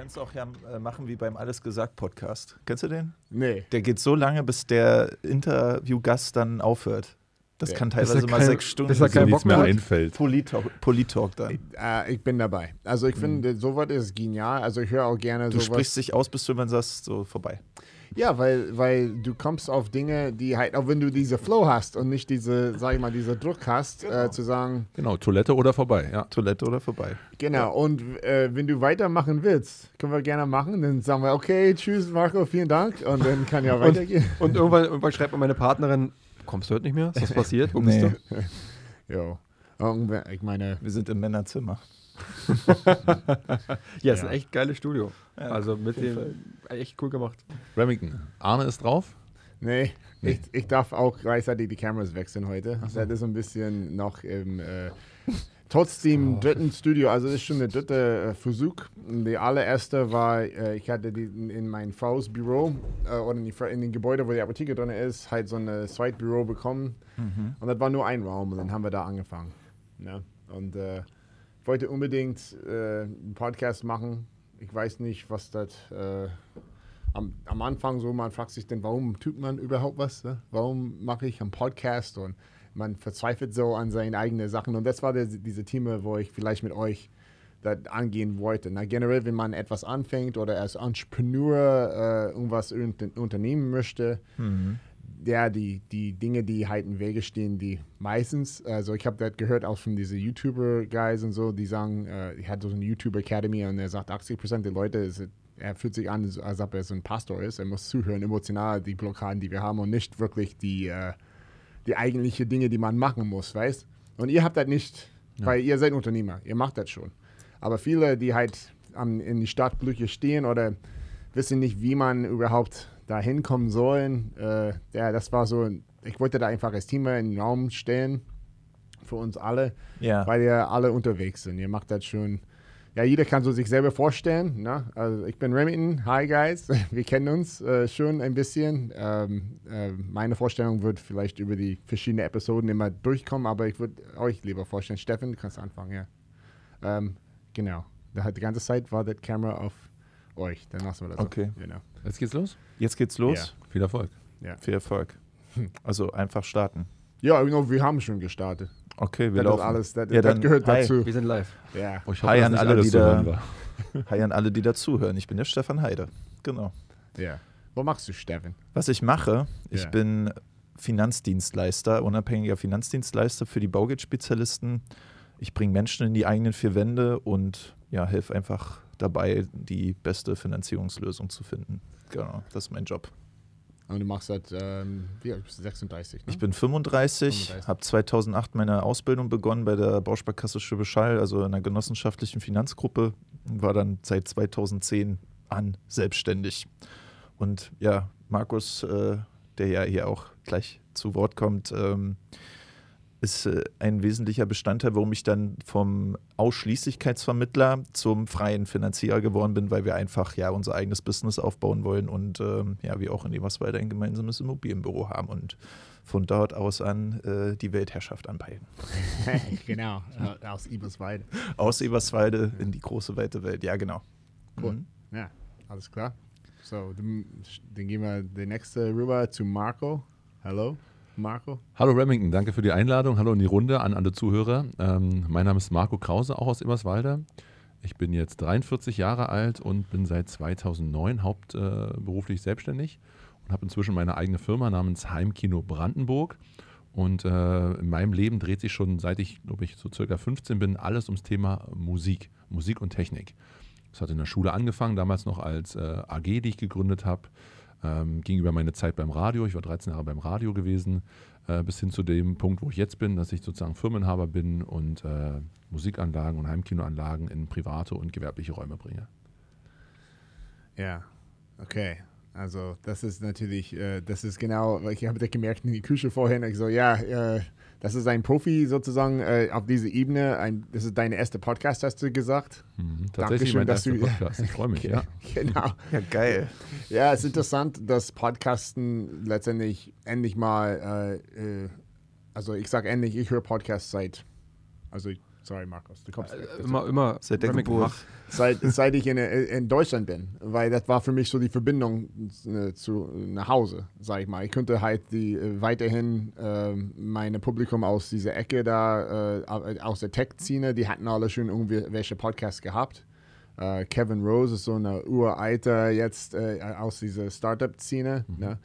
kannst auch ja äh, machen wie beim Alles gesagt Podcast. Kennst du den? Nee. Der geht so lange, bis der Interviewgast dann aufhört. Das Ja. kann teilweise mal kein- sechs Stunden. bis er keinen nichts Bock mehr hat. einfällt. Polit-Talk Polit-Talk dann. Äh, ich bin dabei. Also ich finde, sowas ist genial. Also ich höre auch gerne Du sowas. sprichst dich aus, bis du dann sagst, so vorbei. Ja, weil, weil du kommst auf Dinge, die halt, auch wenn du diese Flow hast und nicht diese, sag ich mal, diese Druck hast, äh, zu sagen, Genau, Toilette oder vorbei, ja. Toilette oder vorbei. genau, und äh, wenn du weitermachen willst, können wir gerne machen, dann sagen wir, okay, tschüss Marco, vielen Dank und dann kann ja weitergehen. Und irgendwann, irgendwann schreibt mir meine Partnerin, kommst du heute nicht mehr? Ist was passiert? Wo bist Nee. du? Jo. Irgendwer- Ich meine, Wir sind im Männerzimmer. Ja, ist Ja. ein echt geiles Studio. Ja, also mit dem, echt cool gemacht. Remington, Arne ist drauf. nee, Nee. Ich, ich darf auch gleichzeitig die Kameras wechseln heute. Das ist ein bisschen noch im, äh, trotzdem dritten Studio, also das ist schon der dritte äh, Versuch. Die allererste war, äh, ich hatte die in, in mein Frau's Büro äh, oder in, die, in dem Gebäude, wo die Apotheke drin ist, halt so ein Zweitbüro bekommen. Und das war nur ein Raum und dann haben wir da angefangen. Ne? Und äh, ich wollte unbedingt äh, einen Podcast machen. Ich weiß nicht, was das äh, am, am Anfang so, man fragt sich dann, warum tut man überhaupt was? Ne? Warum mache ich einen Podcast? Und man verzweifelt so an seine eigenen Sachen. Und das war der, diese Thema, wo ich vielleicht mit euch das angehen wollte. Na, generell, wenn man etwas anfängt oder als Entrepreneur äh, irgendwas unter, unternehmen möchte, ja, die, die Dinge, die halt im Wege stehen, die meistens, also ich habe das gehört auch von diesen YouTuber-Guys und so, die sagen, äh, ich hatte so eine YouTube-Academy und er sagt, 80% der Leute, ist, er fühlt sich an, als ob er so ein Pastor ist. Er muss zuhören, emotional die Blockaden, die wir haben und nicht wirklich die, äh, die eigentliche Dinge, die man machen muss, weißt? Und ihr habt das nicht, weil ihr seid Unternehmer, ihr macht das schon. Aber viele, die halt am, in die Startblöcke stehen oder wissen nicht, wie man überhaupt da hinkommen soll, äh, ja, das war so, ich wollte da einfach als Team in den Raum stellen für uns alle, Ja. weil ihr alle unterwegs sind. Ihr macht das schon. Ja, jeder kann so sich selber vorstellen. Ne? Also ich bin Remington. Hi guys, wir kennen uns äh, schon ein bisschen. Ähm, äh, meine Vorstellung wird vielleicht über die verschiedenen Episoden immer durchkommen, aber ich würde euch lieber vorstellen. Steffen, du kannst anfangen, ja. Ähm, genau. Da hat die ganze Zeit war das Kamera auf euch. Dann lassen wir das. Okay. So. Genau. Jetzt geht's los. Jetzt geht's los. Viel Erfolg. Viel Erfolg. Also einfach starten. Ja, genau, wir haben schon gestartet. Okay, wir Das ist laufen. alles, das, Ja, das dann gehört hi. dazu. Wir sind live. Ja. Oh, ich Hi an alle, die da-. Hi an alle, die dazuhören. Ich bin der Stefan Heide. Genau. ja. Was machst du, Steffen? Was ich mache, ich Ja. bin Finanzdienstleister, unabhängiger Finanzdienstleister für die Baugeldspezialisten. Ich bringe Menschen in die eigenen vier Wände und ja, helfe einfach dabei, die beste Finanzierungslösung zu finden. Genau, das ist mein Job. Und du machst das, ähm, wie alt bist du? 36, ne? Ich bin 35, 35. habe 2008 meine Ausbildung begonnen bei der Bausparkasse Schwäbisch Hall, also in einer genossenschaftlichen Finanzgruppe, war dann seit 2010 an selbstständig. Und ja, Markus, äh, der ja hier auch gleich zu Wort kommt, ähm, ist äh, ein wesentlicher Bestandteil, warum ich dann vom Ausschließlichkeitsvermittler zum freien Finanzierer geworden bin, weil wir einfach ja unser eigenes Business aufbauen wollen und ähm, ja, wir auch in Eberswalde ein gemeinsames Immobilienbüro haben und von dort aus an äh, die Weltherrschaft anpeilen. genau, äh, aus Eberswalde. Aus Eberswalde in die große weite Welt, ja genau. Cool. Mhm. Ja, alles klar. So, dann, dann gehen wir der nächste rüber zu Marco. Hallo, Marco. Hallo Remington, danke für die Einladung. Hallo in die Runde an alle Zuhörer. Ähm, mein Name ist Marco Krause, auch aus Eberswalde. Ich bin jetzt 43 Jahre alt und bin seit 2009 hauptberuflich selbstständig und habe inzwischen meine eigene Firma namens Heimkino Brandenburg. Und äh, in meinem Leben dreht sich schon seit ich, glaube ich, so circa 15 bin, alles ums Thema Musik, Musik und Technik. Das hat in der Schule angefangen, damals noch als äh, AG, die ich gegründet habe. Ähm, ging über meine Zeit beim Radio. Ich war 13 Jahre beim Radio gewesen, äh, bis hin zu dem Punkt, wo ich jetzt bin, dass ich sozusagen Firmenhaber bin und äh, Musikanlagen und Heimkinoanlagen in private und gewerbliche Räume bringe. Ja, okay. Also das ist natürlich, äh, das ist genau, ich habe das gemerkt in die Küche vorhin. Ich so, ja, äh, das ist ein Profi sozusagen äh, auf dieser Ebene. Ein, das ist deine erste Podcast, hast du gesagt. Mhm. Tatsächlich Dankeschön, mein dass erster du- Podcast. Ich freue mich, ja. Genau. Ja, geil. Ja, es ist interessant, dass Podcasten letztendlich endlich mal, äh, äh, also ich sage endlich, ich höre Podcasts seit, also Sorry, Markus. Du kommst Äh, immer, immer. Seit der Geburt. seit, seit ich in, in Deutschland bin, weil das war für mich so die Verbindung äh, zu nach Hause, sag ich mal. Ich könnte halt die äh, weiterhin äh, meine Publikum aus dieser Ecke da, äh, aus der Tech-Szene, die hatten alle schon irgendwelche Podcasts gehabt. Äh, Kevin Rose ist so eine Uralter jetzt äh, aus dieser Startup-Szene. Ne?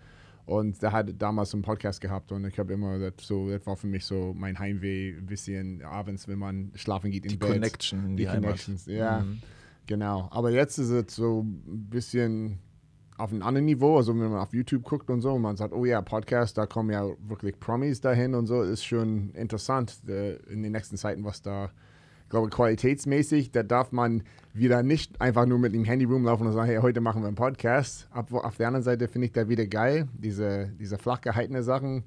Und der hat damals einen Podcast gehabt und ich habe immer das so, das war für mich so mein Heimweh, ein bisschen abends, wenn man schlafen geht in Die Bett. Connection die, Die Heimat. Connections, ja. Mhm. Genau, aber jetzt ist es so ein bisschen auf einem anderen Niveau, also wenn man auf YouTube guckt und so und man sagt, oh ja, Podcast, da kommen ja wirklich Promis dahin und so, ist schon interessant äh, in den nächsten Zeiten, was da, ich glaube, qualitätsmäßig, da darf man wieder nicht einfach nur mit dem Handy rumlaufen und sagen, hey, heute machen wir einen Podcast. Ab, auf der anderen Seite finde ich da wieder geil, diese, diese flach gehaltene Sachen,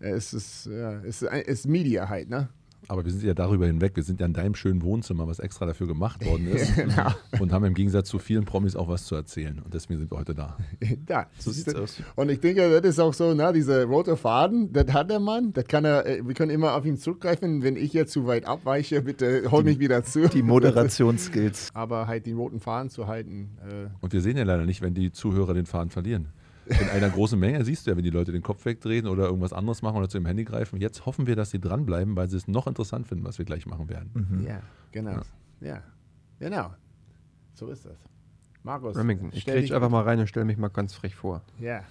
äh, es ist, ja, es ist, ist Media halt, ne? Aber wir sind ja darüber hinweg. Wir sind ja in deinem schönen Wohnzimmer, was extra dafür gemacht worden ist. Genau. Und haben im Gegensatz zu vielen Promis auch was zu erzählen. Und deswegen sind wir heute da. Da, So sieht's aus. Und ich denke, das ist auch so, na, dieser rote Faden, das hat der Mann, das kann er, äh, wir können immer auf ihn zurückgreifen, wenn ich jetzt zu weit abweiche, bitte hol mich wieder zu. Die Moderationsskills. Aber halt den roten Faden zu halten, äh, Und wir sehen ja leider nicht, wenn die Zuhörer den Faden verlieren. In einer großen Menge siehst du ja, wenn die Leute den Kopf wegdrehen oder irgendwas anderes machen oder zu dem Handy greifen. Jetzt hoffen wir, dass sie dranbleiben, weil sie es noch interessant finden, was wir gleich machen werden. Mhm. ja, genau. Ja. genau. So ist das. Markus. Remington. Ich kriege dich- einfach mal rein und stelle mich mal ganz frech vor. Ja.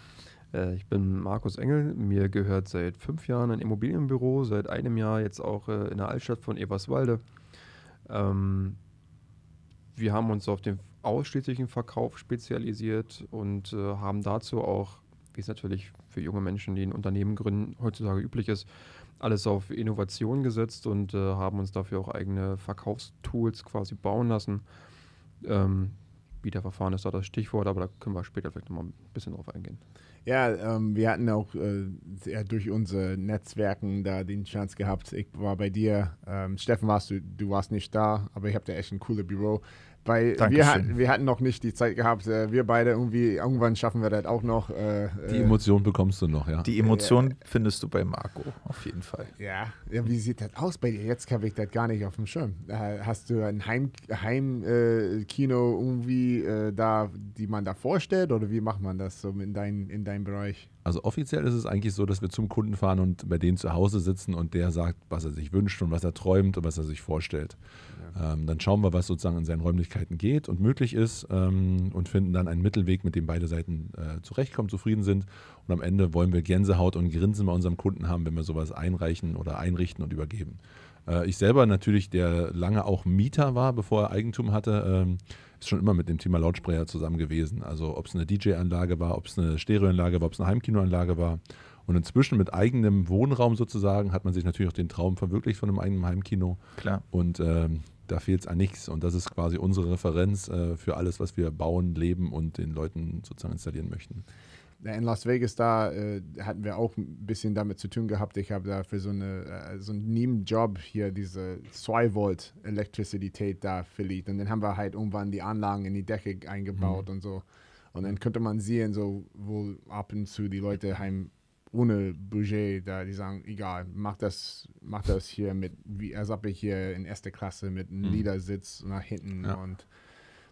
Äh, ich bin Markus Engel. Mir gehört seit fünf Jahren ein Immobilienbüro, seit einem Jahr jetzt auch äh, in der Altstadt von Eberswalde. Ähm, wir haben uns auf den ausschließlichen Verkauf spezialisiert und äh, haben dazu auch, wie es natürlich für junge Menschen, die ein Unternehmen gründen, heutzutage üblich ist, alles auf Innovation gesetzt und äh, haben uns dafür auch eigene Verkaufstools quasi bauen lassen. Ähm, Bieterverfahren ist da das Stichwort, aber da können wir später vielleicht nochmal ein bisschen drauf eingehen. Ja, ähm, wir hatten auch äh, durch unsere Netzwerken da den Chance gehabt. Ich war bei dir, ähm, Steffen warst du, du warst nicht da, aber ich habe da echt ein cooles Büro. Weil wir hatten, wir hatten noch nicht die Zeit gehabt, äh, wir beide irgendwie, irgendwann schaffen wir das auch noch. Äh, Die äh, Emotion bekommst du noch, ja. Die Emotion findest du bei Marco, auf jeden Fall. ja. ja, wie sieht das aus bei dir? Jetzt habe ich das gar nicht auf dem Schirm. Äh, hast du ein Heimkino Heim, äh, Kino irgendwie äh, da, die man da vorstellt oder wie macht man das so in, dein, in deinem Bereich? Also offiziell ist es eigentlich so, dass wir zum Kunden fahren und bei denen zu Hause sitzen und der sagt, was er sich wünscht und was er träumt und was er sich vorstellt. Ähm, dann schauen wir, was sozusagen in seinen Räumlichkeiten geht und möglich ist ähm, und finden dann einen Mittelweg, mit dem beide Seiten äh, zurechtkommen, zufrieden sind. Und am Ende wollen wir Gänsehaut und Grinsen bei unserem Kunden haben, wenn wir sowas einreichen oder einrichten und übergeben. Äh, ich selber natürlich, der lange auch Mieter war, bevor er Eigentum hatte, ähm, ist schon immer mit dem Thema Lautsprecher zusammen gewesen. Also ob es eine DJ-Anlage war, ob es eine Stereoanlage war, ob es eine Heimkinoanlage war. Und inzwischen mit eigenem Wohnraum sozusagen hat man sich natürlich auch den Traum verwirklicht von einem eigenen Heimkino. Klar. Und ähm, da fehlt es an nichts. Und das ist quasi unsere Referenz äh, für alles, was wir bauen, leben und den Leuten sozusagen installieren möchten. In Las Vegas, da äh, hatten wir auch ein bisschen damit zu tun gehabt. Ich habe da für so, eine, äh, so einen Nebenjob hier diese 2 Volt Elektrizität da verliebt. Und dann haben wir halt irgendwann die Anlagen in die Decke eingebaut und so. Und dann könnte man sehen, so, wo ab und zu die Leute heim ohne Budget da, die sagen, egal, mach das, mach das hier mit, wie als ob ich hier in erster Klasse mit einem Liedersitz nach hinten Ja. und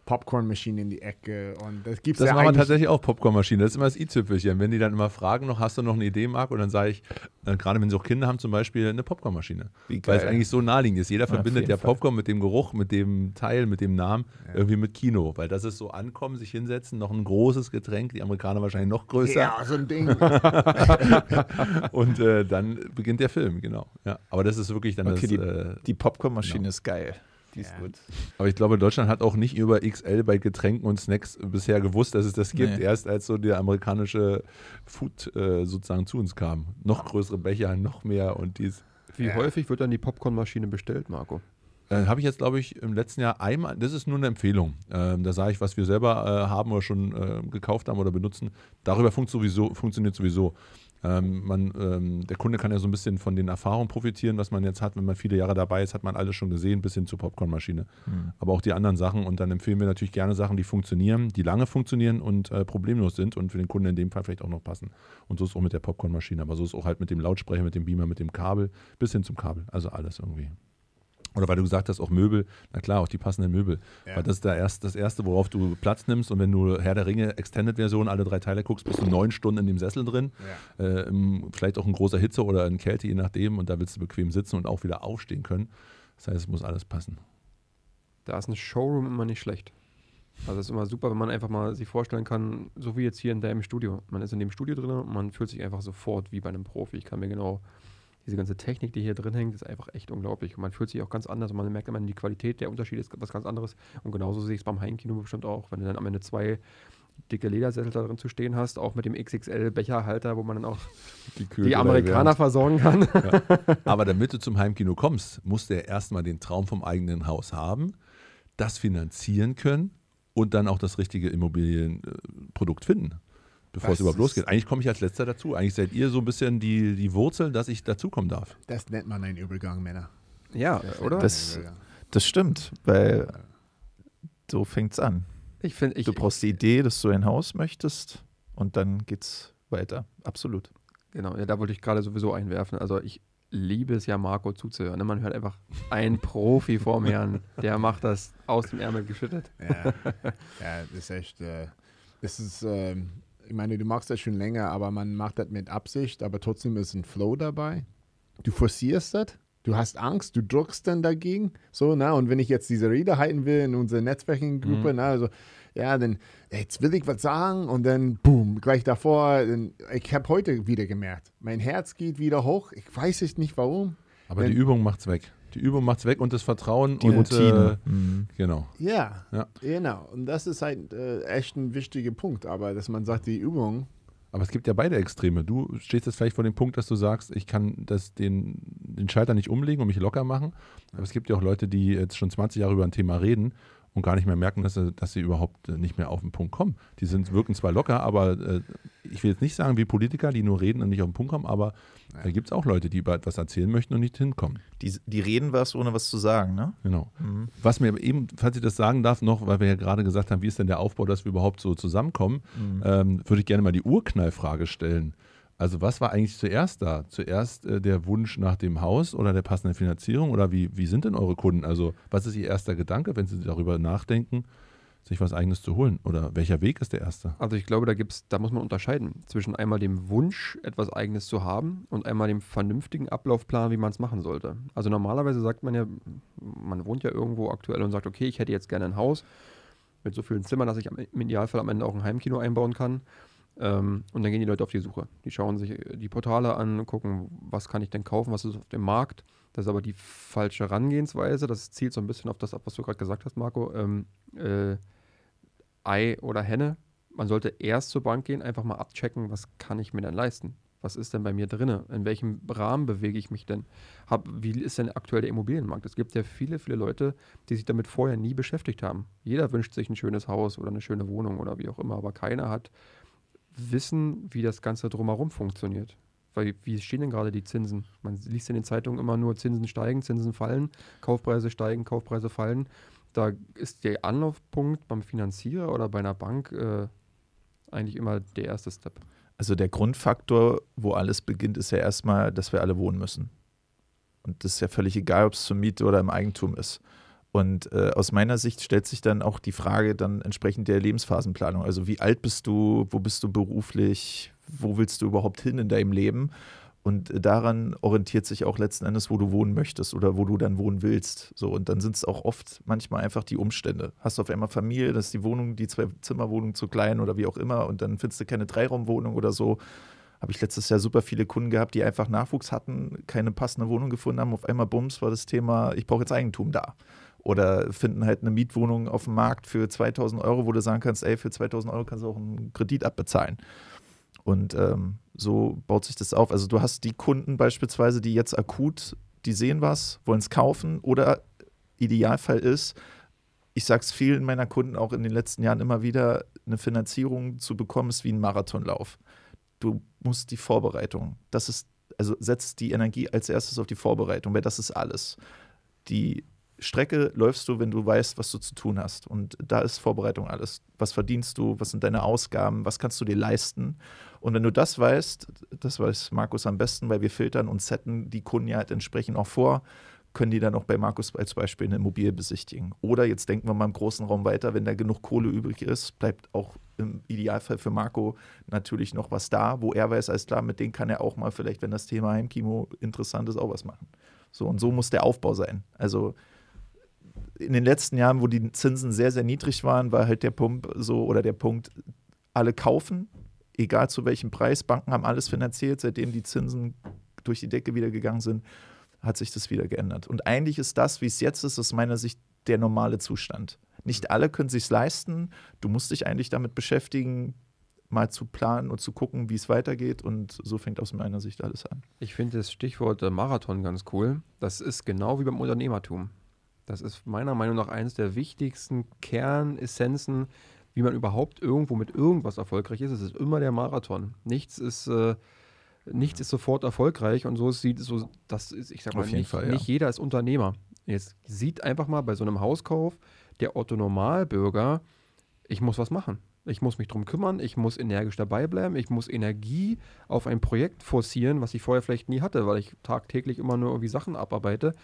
Popcornmaschine in die Ecke. Und das gibt's Das ja machen wir eigentlich tatsächlich auch, Popcornmaschine. Das ist immer das i-Tüpfelchen. Wenn die dann immer fragen, noch hast du noch eine Idee, Marc? Und dann sage ich, äh, gerade wenn sie auch Kinder haben, zum Beispiel eine Popcornmaschine. Weil es eigentlich so naheliegend ist. Jeder Ja, verbindet ja Fall. Popcorn mit dem Geruch, mit dem Teil, mit dem Namen, irgendwie mit Kino. Weil das ist so ankommen, sich hinsetzen, noch ein großes Getränk, die Amerikaner wahrscheinlich noch größer. Ja, so ein Ding. Und äh, dann beginnt der Film, genau. Ja. Aber das ist wirklich dann Okay, das. die, Äh, die Popcornmaschine genau. ist geil. Die ist Ja. gut. aber ich glaube, Deutschland hat auch nicht über XL bei Getränken und Snacks bisher gewusst, dass es das gibt. Nee. Erst als so der amerikanische Food äh, sozusagen zu uns kam. Noch größere Becher, noch mehr und dies. Wie Ja. häufig wird dann die Popcornmaschine bestellt, Marco? Äh, Habe ich jetzt, glaube ich, im letzten Jahr einmal, das ist nur eine Empfehlung. Ähm, da sage ich, was wir selber äh, haben oder schon äh, gekauft haben oder benutzen. Darüber funkt sowieso, funktioniert sowieso. Ähm, man, ähm, der Kunde kann ja so ein bisschen von den Erfahrungen profitieren, was man jetzt hat. Wenn man viele Jahre dabei ist, hat man alles schon gesehen, bis hin zur Popcornmaschine. Hm. Aber auch die anderen Sachen. Und dann empfehlen wir natürlich gerne Sachen, die funktionieren, die lange funktionieren und äh, problemlos sind und für den Kunden in dem Fall vielleicht auch noch passen. Und so ist es auch mit der Popcornmaschine. Aber so ist es auch halt mit dem Lautsprecher, mit dem Beamer, mit dem Kabel, bis hin zum Kabel. Also alles irgendwie. Oder weil du gesagt hast, auch Möbel, na klar, auch die passenden Möbel. Ja. Weil das ist da erst, das Erste, worauf du Platz nimmst. Und wenn du Herr der Ringe Extended-Version alle drei Teile guckst, bist du neun Stunden in dem Sessel drin. Äh, im- vielleicht auch in großer Hitze oder in Kälte, je nachdem. Und da willst du bequem sitzen und auch wieder aufstehen können. Das heißt, es muss alles passen. Da ist ein Showroom immer nicht schlecht. Also es ist immer super, wenn man einfach mal sich vorstellen kann, so wie jetzt hier in deinem Studio. Man ist in dem Studio drin und man fühlt sich einfach sofort wie bei einem Profi. Ich kann mir genau, diese ganze Technik, die hier drin hängt, ist einfach echt unglaublich. Und man fühlt sich auch ganz anders und man merkt immer die Qualität, der Unterschied ist was ganz anderes. Und genauso sehe ich es beim Heimkino bestimmt auch. Wenn du dann am Ende zwei dicke Ledersessel da drin zu stehen hast, auch mit dem XXL-Becherhalter, wo man dann auch die Amerikaner versorgen kann. Aber damit du zum Heimkino kommst, musst du ja erstmal den Traum vom eigenen Haus haben, das finanzieren können und dann auch das richtige Immobilienprodukt finden, bevor Das es überhaupt losgeht. Eigentlich komme ich als letzter dazu. Eigentlich seid ihr so ein bisschen die, die Wurzel, dass ich dazukommen darf. Das nennt man einen Übergang, Männer. ja, oder? Das- Ein Übergang. Das stimmt, weil so fängt's an. ich finde, ich, Du brauchst die Idee, dass du ein Haus möchtest und dann geht's weiter. Absolut. Genau, ja, da wollte ich gerade sowieso einwerfen. Also ich liebe es ja, Marco zuzuhören. ne? Man hört einfach einen Profi vor mir an, der macht das aus dem Ärmel geschüttet. Ja, ja das ist echt, äh, das ist, ähm, ich meine, du machst das schon länger, aber man macht das mit Absicht, aber trotzdem ist ein Flow dabei. Du forcierst das, du hast Angst, du drückst dann dagegen, so, na, und wenn ich jetzt diese Rede halten will in unserer Netzwerking-Gruppe, na, also, ja, dann, jetzt will ich was sagen und dann, boom, gleich davor, dann, ich habe heute wieder gemerkt, mein Herz geht wieder hoch, ich weiß es nicht warum, Aber Wenn- die Übung macht's weg. Die Übung macht's weg und das Vertrauen Die und Routine. Äh, Mhm. genau. Ja, Ja. genau. Und das ist halt äh, echt ein wichtiger Punkt. Aber dass man sagt, die Übung, Aber es gibt ja beide Extreme. Du stehst jetzt vielleicht vor dem Punkt, dass du sagst, ich kann das den, den Schalter nicht umlegen und mich locker machen. Aber es gibt ja auch Leute, die jetzt schon 20 Jahre über ein Thema reden und gar nicht mehr merken, dass sie, dass sie überhaupt äh, nicht mehr auf den Punkt kommen. Die sind, wirken zwar locker, aber äh, ich will jetzt nicht sagen wie Politiker, die nur reden und nicht auf den Punkt kommen, aber da gibt es auch Leute, die über etwas erzählen möchten und nicht hinkommen. Die, die reden was, ohne was zu sagen, ne? Genau. Mhm. Was mir eben, falls ich das sagen darf, noch, weil wir ja gerade gesagt haben, wie ist denn der Aufbau, dass wir überhaupt so zusammenkommen, Mhm. ähm, würde ich gerne mal die Urknallfrage stellen. Also was war eigentlich zuerst da? Zuerst äh, der Wunsch nach dem Haus oder der passenden Finanzierung oder wie, wie sind denn eure Kunden? Also was ist ihr erster Gedanke, wenn sie darüber nachdenken, sich was eigenes zu holen? Oder welcher Weg ist der erste? Also ich glaube, da gibt's, da muss man unterscheiden zwischen einmal dem Wunsch, etwas Eigenes zu haben und einmal dem vernünftigen Ablaufplan, wie man es machen sollte. Also normalerweise sagt man ja, man wohnt ja irgendwo aktuell und sagt, okay, ich hätte jetzt gerne ein Haus mit so vielen Zimmern, dass ich im Idealfall am Ende auch ein Heimkino einbauen kann. Ähm, und dann gehen die Leute auf die Suche. Die schauen sich die Portale an, gucken, was kann ich denn kaufen, was ist auf dem Markt. Das ist aber die falsche Herangehensweise. Das zielt so ein bisschen auf das ab, was du gerade gesagt hast, Marco. Ähm, äh, Ei oder Henne. Man sollte erst zur Bank gehen, einfach mal abchecken, was kann ich mir denn leisten? Was ist denn bei mir drin? In welchem Rahmen bewege ich mich denn? Hab, wie ist denn aktuell der Immobilienmarkt? Es gibt ja viele, viele Leute, die sich damit vorher nie beschäftigt haben. Jeder wünscht sich ein schönes Haus oder eine schöne Wohnung oder wie auch immer, aber keiner hat Wissen, wie das Ganze drumherum funktioniert. Weil wie stehen denn gerade die Zinsen? Man liest in den Zeitungen immer nur Zinsen steigen, Zinsen fallen, Kaufpreise steigen, Kaufpreise fallen. Da ist der Anlaufpunkt beim Finanzierer oder bei einer Bank äh, eigentlich immer der erste Step. Also der Grundfaktor, wo alles beginnt, ist ja erstmal, dass wir alle wohnen müssen. Und das ist ja völlig egal, ob es zur Miete oder im Eigentum ist. Und äh, aus meiner Sicht stellt sich dann auch die Frage dann entsprechend der Lebensphasenplanung. Also wie alt bist du, wo bist du beruflich, wo willst du überhaupt hin in deinem Leben? Und äh, daran orientiert sich auch letzten Endes, wo du wohnen möchtest oder wo du dann wohnen willst. So, und dann sind es auch oft manchmal einfach die Umstände. Hast du auf einmal Familie, das ist die Wohnung, die Zwei-Zimmer-Wohnung zu klein oder wie auch immer und dann findest du keine Dreiraumwohnung oder so. Habe ich letztes Jahr super viele Kunden gehabt, die einfach Nachwuchs hatten, keine passende Wohnung gefunden haben. Auf einmal, bums, war das Thema, ich brauche jetzt Eigentum da. Oder finden halt eine Mietwohnung auf dem Markt für 2000 Euro, wo du sagen kannst, ey, für 2000 Euro kannst du auch einen Kredit abbezahlen. Und ähm, so baut sich das auf. Also du hast die Kunden beispielsweise, die jetzt akut, die sehen was, wollen es kaufen oder Idealfall ist, ich sage es vielen meiner Kunden auch in den letzten Jahren immer wieder, eine Finanzierung zu bekommen, ist wie ein Marathonlauf. Du musst die Vorbereitung, das ist, also setzt die Energie als erstes auf die Vorbereitung, weil das ist alles. Die Strecke läufst du, wenn du weißt, was du zu tun hast. Und da ist Vorbereitung alles. Was verdienst du? Was sind deine Ausgaben? Was kannst du dir leisten? Und wenn du das weißt, das weiß Markus am besten, weil wir filtern und setten die Kunden ja halt entsprechend auch vor, können die dann auch bei Markus als Beispiel eine Immobilie besichtigen. Oder jetzt denken wir mal im großen Raum weiter, wenn da genug Kohle übrig ist, bleibt auch im Idealfall für Marco natürlich noch was da, wo er weiß, alles klar, mit denen kann er auch mal vielleicht, wenn das Thema Heimkino interessant ist, auch was machen. So und so muss der Aufbau sein. Also in den letzten Jahren, wo die Zinsen sehr, sehr niedrig waren, war halt der Punkt so oder der Punkt, alle kaufen, egal zu welchem Preis. Banken haben alles finanziert, seitdem die Zinsen durch die Decke wieder gegangen sind, hat sich das wieder geändert. Und eigentlich ist das, wie es jetzt ist, aus meiner Sicht der normale Zustand. Nicht alle können sich leisten. Du musst dich eigentlich damit beschäftigen, mal zu planen und zu gucken, wie es weitergeht. Und so fängt aus meiner Sicht alles an. Ich finde das Stichwort äh, Marathon ganz cool. Das ist genau wie beim Unternehmertum. Das ist meiner Meinung nach eines der wichtigsten Kernessenzen, wie man überhaupt irgendwo mit irgendwas erfolgreich ist. Es ist immer der Marathon. Nichts ist, äh, nichts ist sofort erfolgreich und so sieht so, das ist, ich sag mal, nicht, Fall, ja. nicht jeder ist Unternehmer. Jetzt sieht einfach mal bei so einem Hauskauf der Otto Normalbürger, ich muss was machen. Ich muss mich drum kümmern, ich muss energisch dabei bleiben, ich muss Energie auf ein Projekt forcieren, was ich vorher vielleicht nie hatte, weil ich tagtäglich immer nur irgendwie Sachen abarbeite.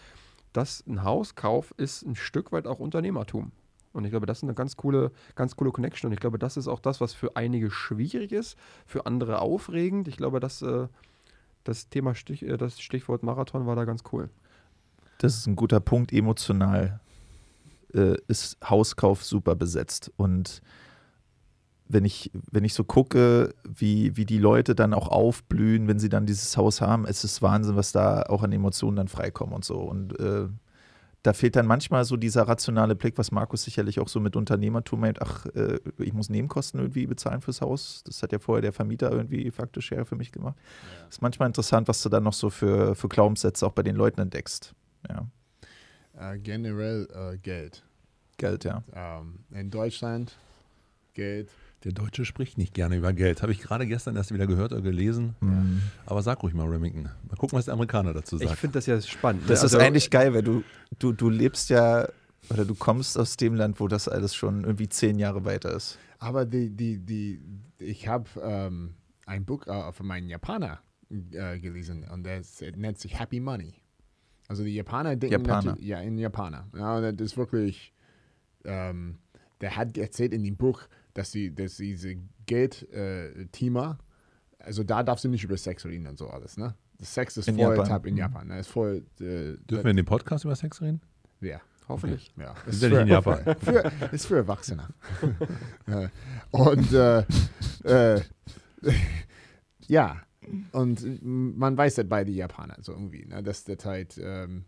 Das ein Hauskauf ist ein Stück weit auch Unternehmertum. Und ich glaube, das ist eine ganz coole, ganz coole Connection. Und ich glaube, das ist auch das, was für einige schwierig ist, für andere aufregend. Ich glaube, dass äh, das Thema Stich, äh, das Stichwort Marathon war da ganz cool. Das ist ein guter Punkt. Emotional äh, ist Hauskauf super besetzt. Und wenn ich, wenn ich so gucke, wie, wie die Leute dann auch aufblühen, wenn sie dann dieses Haus haben, es ist Wahnsinn, was da auch an Emotionen dann freikommen und so. Und äh, da fehlt dann manchmal so dieser rationale Blick, was Markus sicherlich auch so mit Unternehmertum meint, ach, äh, ich muss Nebenkosten irgendwie bezahlen fürs Haus. Das hat ja vorher der Vermieter irgendwie faktisch ja für mich gemacht. Ja. Ist manchmal interessant, was du dann noch so für, für Glaubenssätze auch bei den Leuten entdeckst. Ja. Äh, generell äh, Geld. Geld, ja. Ähm, in Deutschland Geld. Der Deutsche spricht nicht gerne über Geld. Habe ich gerade gestern erst wieder gehört oder gelesen. Mhm. Aber sag ruhig mal, Remington. Mal gucken, was der Amerikaner dazu sagt. Ich finde das ja spannend. Das ne? ist eigentlich geil, weil du, du, du lebst ja oder du kommst aus dem Land, wo das alles schon irgendwie zehn Jahre weiter ist. Aber die, die, die, ich habe ähm, ein Buch äh, von meinem Japaner äh, gelesen und das nennt sich Happy Money. Also die Japaner denken Japaner. ja in Japaner. Ja, und das ist wirklich, ähm, der hat erzählt in dem Buch, dass sie, dass diese Geldthema, also da darfst du nicht über Sex reden und so alles, ne? Sex ist In voll Japan. tab in Mhm. Japan. Ne? Ist voll. Äh, Dürfen wir in dem Podcast über Sex reden? ja. Hoffentlich. Ja, sind ja nicht in Japan. Für, ist für Erwachsene. Und äh, äh, ja, und man weiß das bei den Japanern so irgendwie, ne, dass das halt ähm,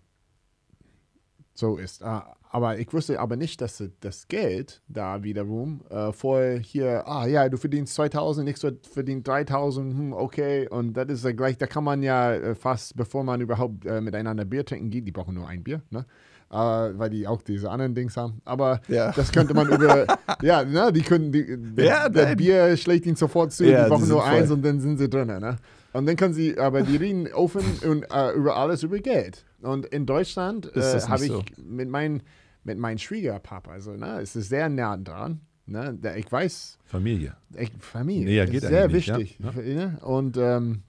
so ist. Ah, aber ich wusste aber nicht, dass das- Geld da wiederum äh, voll hier, ah ja, du verdienst 2000, ich so verdient 3000, hm, okay. Und das ist ja gleich, da kann man ja äh, fast, bevor man überhaupt äh, miteinander Bier trinken geht, die brauchen nur ein Bier, ne? Äh, weil die auch diese anderen Dings haben. Aber Ja. das könnte man über, ja, ne, die können, die, der, Ja, der nein. Bier schlägt ihnen sofort zu, Ja, die die brauchen nur sind voll. eins und dann sind sie drin, ne? Und dann können sie, aber die reden offen und, äh, über alles über Geld. Und in Deutschland Ist das äh, habe ich nicht mit meinem mit meinem Schwiegerpapa, also, ne, es ist sehr nah dran. Ne, der, ich weiß, Familie. ich, Familie Nee, ja, ist geht sehr eigentlich nicht, wichtig. ja. Ne? Und ähm,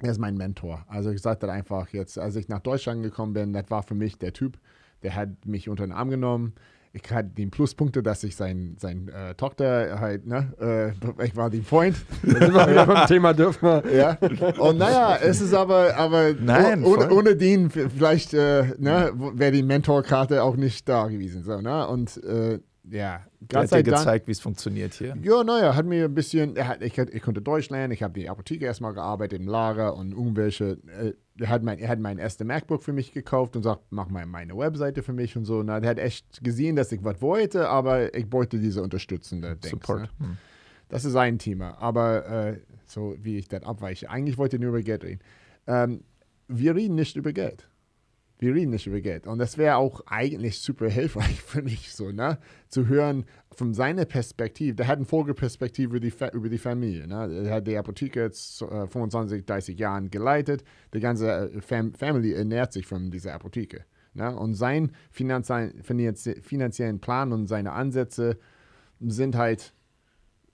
er ist mein Mentor. Also ich sagte einfach jetzt, als ich nach Deutschland gekommen bin, das war für mich der Typ, der hat mich unter den Arm genommen. Ich hatte die Pluspunkte, dass ich sein, sein äh, Tochter halt, ne, äh, ich war die Freund. Da sind wir wieder beim Thema dürfen wir. Ja. Und naja, es ist aber, aber Nein, oh- ohne, ohne den vielleicht äh, ne, wäre die Mentorkarte auch nicht da gewesen. So, ne? Und äh, ja, Gott hat dir gezeigt, wie es funktioniert hier. Ja, naja, hat mir ein bisschen, ich, ich konnte Deutsch lernen, ich habe die Apotheke erstmal gearbeitet im Lager und irgendwelche, äh, er hat mein, er hat mein erstes MacBook für mich gekauft und sagt, mach mal meine Webseite für mich und so. Na, der hat echt gesehen, dass ich was wollte, aber ich wollte diese unterstützende Dings, Support. Ne? Hm. Das ist ein Thema, aber äh, so wie ich das abweiche, eigentlich wollte ich nur über Geld reden. Ähm, wir reden nicht über Geld. Wir reden nicht über Geld. Und das wäre auch eigentlich super hilfreich für mich, so, ne? Zu hören von seiner Perspektive. Der hat eine Vogelperspektive über die, über die Familie. Ne? Er hat die Apotheke jetzt äh, 25, 30 Jahren geleitet. Die ganze äh, Fam Family ernährt sich von dieser Apotheke. Ne? Und sein finanzie- finanziellen Plan und seine Ansätze sind halt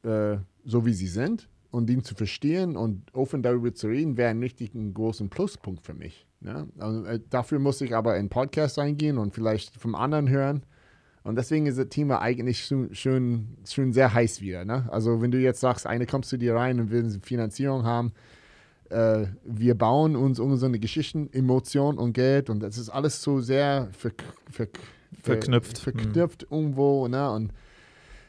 äh, so, wie sie sind. Und ihn zu verstehen und offen darüber zu reden, wäre ein richtig ein großen Pluspunkt für mich. Ne? Also, äh, dafür muss ich aber in Podcast eingehen und vielleicht vom anderen hören. Und deswegen ist das Thema eigentlich schon, schon, schon sehr heiß wieder. Ne? Also wenn du jetzt sagst, eine kommst zu dir rein und will Finanzierung haben, äh, wir bauen uns unsere Geschichten, Emotionen und Geld und das ist alles so sehr ver, ver, verknüpft, verknüpft mhm. irgendwo. Ne? Und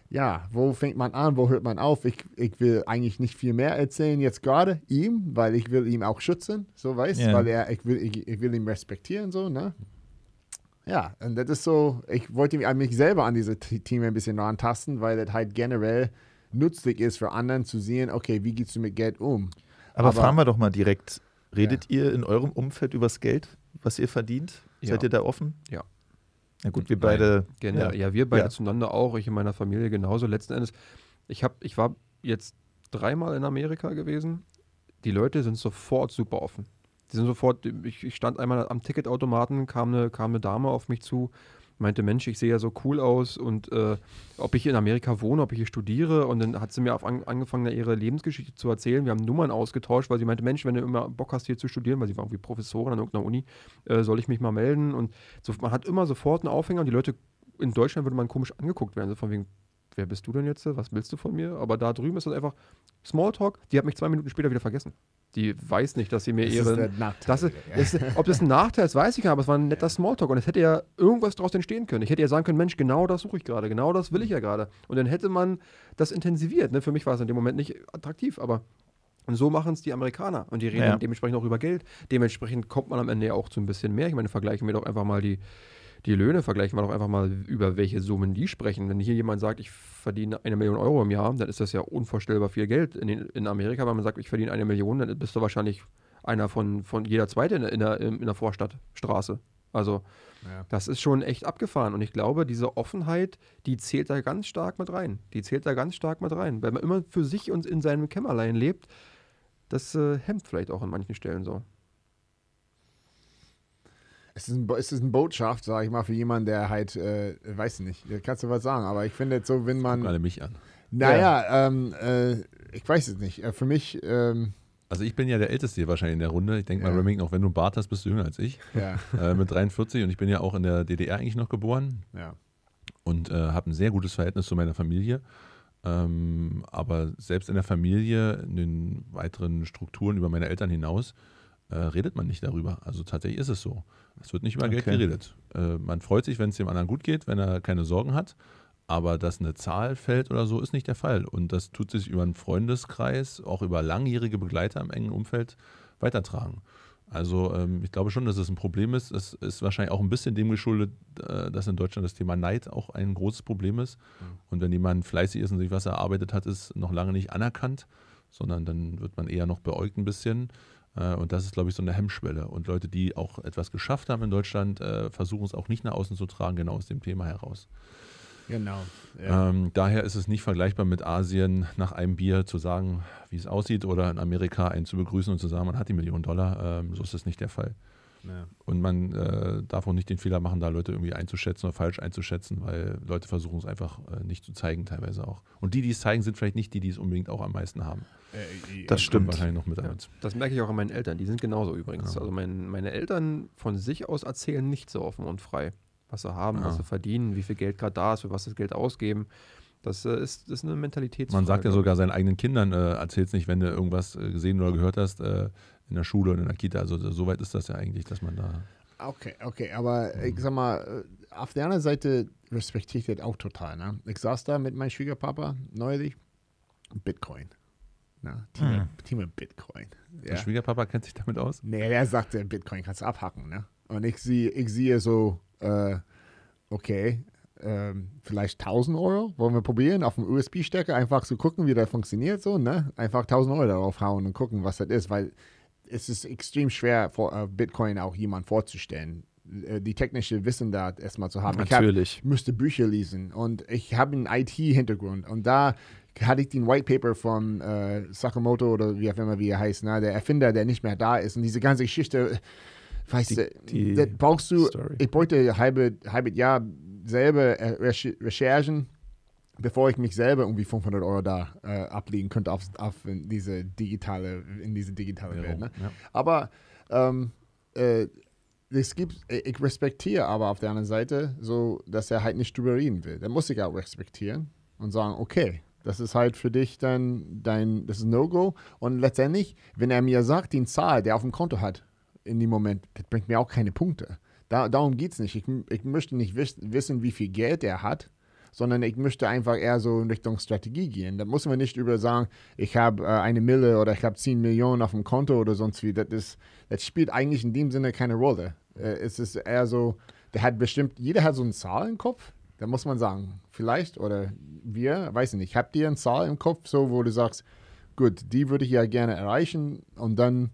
ja, wo fängt man an, wo hört man auf? Ich, ich will eigentlich nicht viel mehr erzählen jetzt gerade ihm, weil ich will ihn auch schützen, so weißt, yeah. weil er, ich will, ich, ich will ihn respektieren, so, ne? Ja, und das ist so, ich wollte mich selber an diese Team ein bisschen rantasten, weil das halt generell nützlich ist für anderen zu sehen, okay, wie gehst du mit Geld um? Aber, Aber fragen wir doch mal direkt, redet ja. ihr in eurem Umfeld übers Geld, was ihr verdient? Ja. Seid ihr da offen? Ja. Na gut, wir beide. Nein, ja. ja, wir beide ja. zueinander auch, ich in meiner Familie genauso. Letzten Endes, ich, hab, ich war jetzt dreimal in Amerika gewesen. Die Leute sind sofort super offen. Die sind sofort, ich, ich stand einmal am Ticketautomaten, kam eine, kam eine Dame auf mich zu meinte, Mensch, ich sehe ja so cool aus und äh, ob ich hier in Amerika wohne, ob ich hier studiere. Und dann hat sie mir auf an, angefangen, ihre Lebensgeschichte zu erzählen. Wir haben Nummern ausgetauscht, weil sie meinte, Mensch, wenn du immer Bock hast, hier zu studieren, weil sie war irgendwie Professorin an irgendeiner Uni, äh, soll ich mich mal melden. Und so, man hat immer sofort einen Aufhänger und die Leute in Deutschland würde man komisch angeguckt werden, so von wegen, wer bist du denn jetzt? Was willst du von mir? Aber da drüben ist das einfach Smalltalk. Die hat mich zwei Minuten später wieder vergessen. Die weiß nicht, dass sie mir das ihre. Ist Nachteil, das ist, ja. ist, ob das ein Nachteil ist, weiß ich nicht, aber es war ein netter Smalltalk und es hätte ja irgendwas daraus entstehen können. Ich hätte ja sagen können, Mensch, genau das suche ich gerade, genau das will ich ja gerade. Und dann hätte man das intensiviert. Ne? Für mich war es in dem Moment nicht attraktiv, aber und so machen es die Amerikaner. Und die reden ja. dementsprechend auch über Geld. Dementsprechend kommt man am Ende ja auch zu ein bisschen mehr. Ich meine, vergleichen wir doch einfach mal die, die Löhne, vergleichen wir doch einfach mal, über welche Summen die sprechen. Wenn hier jemand sagt, ich verdiene eine Million Euro im Jahr, dann ist das ja unvorstellbar viel Geld in, in Amerika. Wenn man sagt, ich verdiene eine Million, dann bist du wahrscheinlich einer von, von jeder Zweite in, in, der, in der Vorstadtstraße. Also ja. das ist schon echt abgefahren. Und ich glaube, diese Offenheit, die zählt da ganz stark mit rein. Die zählt da ganz stark mit rein. Weil man immer für sich und in seinem Kämmerlein lebt, das äh, hemmt vielleicht auch an manchen Stellen so es ist, ein, es ist eine Botschaft, sage ich mal, für jemanden, der halt, äh, weiß nicht, kannst du was sagen, aber ich finde jetzt so, wenn man. Guck alle mich an. Naja, ja. ähm, äh, ich weiß es nicht. Äh, für mich. Ähm, also ich bin ja der Älteste hier wahrscheinlich in der Runde. Ich denke mal, ja. Remington, auch wenn du einen Bart hast, bist du jünger als ich. Ja. Äh, mit 43 und ich bin ja auch in der DDR eigentlich noch geboren. Ja. Und äh, habe ein sehr gutes Verhältnis zu meiner Familie. Ähm, aber selbst in der Familie, in den weiteren Strukturen über meine Eltern hinaus, äh, redet man nicht darüber. Also tatsächlich ist es so. Es wird nicht über okay. Geld geredet. Äh, man freut sich, wenn es dem anderen gut geht, wenn er keine Sorgen hat. Aber dass eine Zahl fällt oder so, ist nicht der Fall. Und das tut sich über einen Freundeskreis, auch über langjährige Begleiter im engen Umfeld weitertragen. Also ähm, ich glaube schon, dass es ein Problem ist. Es ist wahrscheinlich auch ein bisschen dem geschuldet, äh, dass in Deutschland das Thema Neid auch ein großes Problem ist. Mhm. Und wenn jemand fleißig ist und sich was erarbeitet hat, ist noch lange nicht anerkannt, sondern dann wird man eher noch beäugt ein bisschen. Äh, und das ist, glaube ich, so eine Hemmschwelle. Und Leute, die auch etwas geschafft haben in Deutschland, äh, versuchen es auch nicht nach außen zu tragen, genau aus dem Thema heraus. Genau. Ja. Ähm, daher ist es nicht vergleichbar mit Asien, nach einem Bier zu sagen, wie es aussieht, oder in Amerika einen zu begrüßen und zu sagen, man hat die Million Dollar. Ähm, so ist es nicht der Fall. Ja. Und man äh, darf auch nicht den Fehler machen, da Leute irgendwie einzuschätzen oder falsch einzuschätzen, weil Leute versuchen es einfach äh, nicht zu zeigen, teilweise auch. Und die, die es zeigen, sind vielleicht nicht die, die es unbedingt auch am meisten haben. Äh, das stimmt. Wahrscheinlich noch mit. Ja. Das merke ich auch an meinen Eltern. Die sind genauso übrigens. Ja. Also mein, meine Eltern von sich aus erzählen nicht so offen und frei, was sie haben, was sie verdienen, wie viel Geld gerade da ist, für was das Geld ausgeben. Das äh, ist, das ist eine Mentalität. Man sagt ja sogar seinen eigenen Kindern, äh, erzähl's nicht, wenn du irgendwas äh, gesehen oder gehört hast äh, in der Schule oder in der Kita. Also so weit ist das ja eigentlich, dass man da. Okay, okay, aber ich sag mal, äh, auf der anderen Seite respektiere ich das auch total. Ne? Ich saß da mit meinem Schwiegerpapa neulich, Bitcoin. Ne? Thema, hm. Thema Bitcoin. Ja. Der Schwiegerpapa kennt sich damit aus? Nee, der sagte, Bitcoin kannst du abhacken. Ne? Und ich sehe, ich sehe so, äh, okay, ähm, vielleicht 1000 Euro, wollen wir probieren, auf dem USB-Stecker einfach zu so gucken, wie das funktioniert, so, ne? Einfach 1000 Euro darauf hauen und gucken, was das ist, weil es ist extrem schwer, uh, Bitcoin auch jemand vorzustellen. Äh, die technische Wissen da erstmal zu haben. Natürlich. Ich hab, müsste Bücher lesen und ich habe einen IT-Hintergrund und da hatte ich den White Paper von äh, Sakamoto oder wie auch immer wie er heißt, ne? der Erfinder, der nicht mehr da ist und diese ganze Geschichte, weißt du, das brauchst du, Story. ich bräuchte ein halbes halbe Jahr selber Recherchen bevor ich mich selber irgendwie 500 Euro da äh, ablegen könnte auf, auf diese digitale, in diese digitale Welt. Ne? Ja. Aber ähm, äh, es gibt, äh, ich respektiere aber auf der anderen Seite so, dass er halt nicht drüber reden will. Dann muss ich auch respektieren und sagen, okay, das ist halt für dich dann dein, das ist No-Go. Und letztendlich, wenn er mir sagt, die Zahl, der auf dem Konto hat, in dem Moment, das bringt mir auch keine Punkte. Da, darum geht es nicht. Ich, ich möchte nicht wiss, wissen, wie viel Geld er hat, sondern ich möchte einfach eher so in Richtung Strategie gehen. Da muss man nicht über sagen, ich habe äh, eine Mille oder ich habe 10 Millionen auf dem Konto oder sonst wie. Das, ist, das spielt eigentlich in dem Sinne keine Rolle. Äh, es ist eher so, der hat bestimmt, jeder hat so eine Zahl im Kopf. Da muss man sagen, vielleicht oder wir, weiß ich nicht, habt ihr eine Zahl im Kopf, so wo du sagst, gut, die würde ich ja gerne erreichen und dann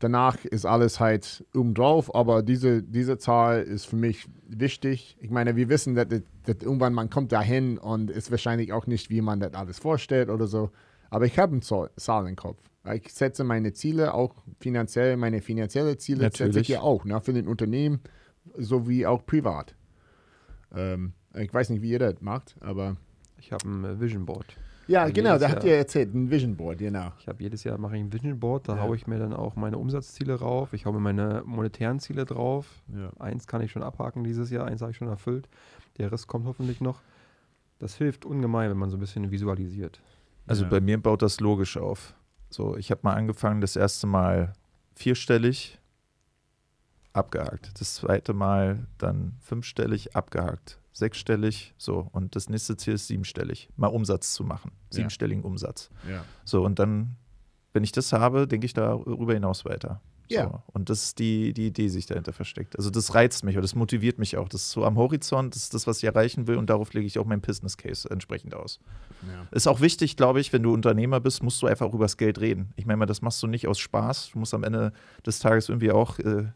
danach ist alles halt obendrauf, aber diese, diese Zahl ist für mich wichtig. Ich meine, wir wissen, dass, dass irgendwann man kommt dahin und ist wahrscheinlich auch nicht, wie man das alles vorstellt oder so. Aber ich habe eine Zahl im Kopf. Ich setze meine Ziele auch finanziell, meine finanziellen Ziele Natürlich. setze ich ja auch, ne, für den Unternehmen sowie auch privat. Ähm, ich weiß nicht, wie ihr das macht, aber. Ich habe ein äh, Vision Board. Ja, genau, da habt ihr erzählt, ein Vision Board, genau. Ich habe jedes Jahr mache ich ein Vision Board, da Ja. haue ich mir dann auch meine Umsatzziele drauf. Ich haue mir meine monetären Ziele drauf. Ja. Eins kann ich schon abhaken dieses Jahr, eins habe ich schon erfüllt. Der Rest kommt hoffentlich noch. Das hilft ungemein, wenn man so ein bisschen visualisiert. Also Ja. bei mir baut das logisch auf. So, ich habe mal angefangen, das erste Mal vierstellig abgehakt. Das zweite Mal dann fünfstellig abgehakt. Sechsstellig, so. Und das nächste Ziel ist siebenstellig. Mal Umsatz zu machen. Ja. Siebenstelligen Umsatz. Ja. So, und dann, wenn ich das habe, denke ich darüber hinaus weiter. So. Ja. Und das ist die, die Idee, die sich dahinter versteckt. Also das reizt mich oder das motiviert mich auch. Das ist so am Horizont, das ist das, was ich erreichen will und darauf lege ich auch mein Business Case entsprechend aus. Ja. Ist auch wichtig, glaube ich, wenn du Unternehmer bist, musst du einfach über das Geld reden. Ich meine mal, das machst du nicht aus Spaß. Du musst am Ende des Tages irgendwie auch, äh,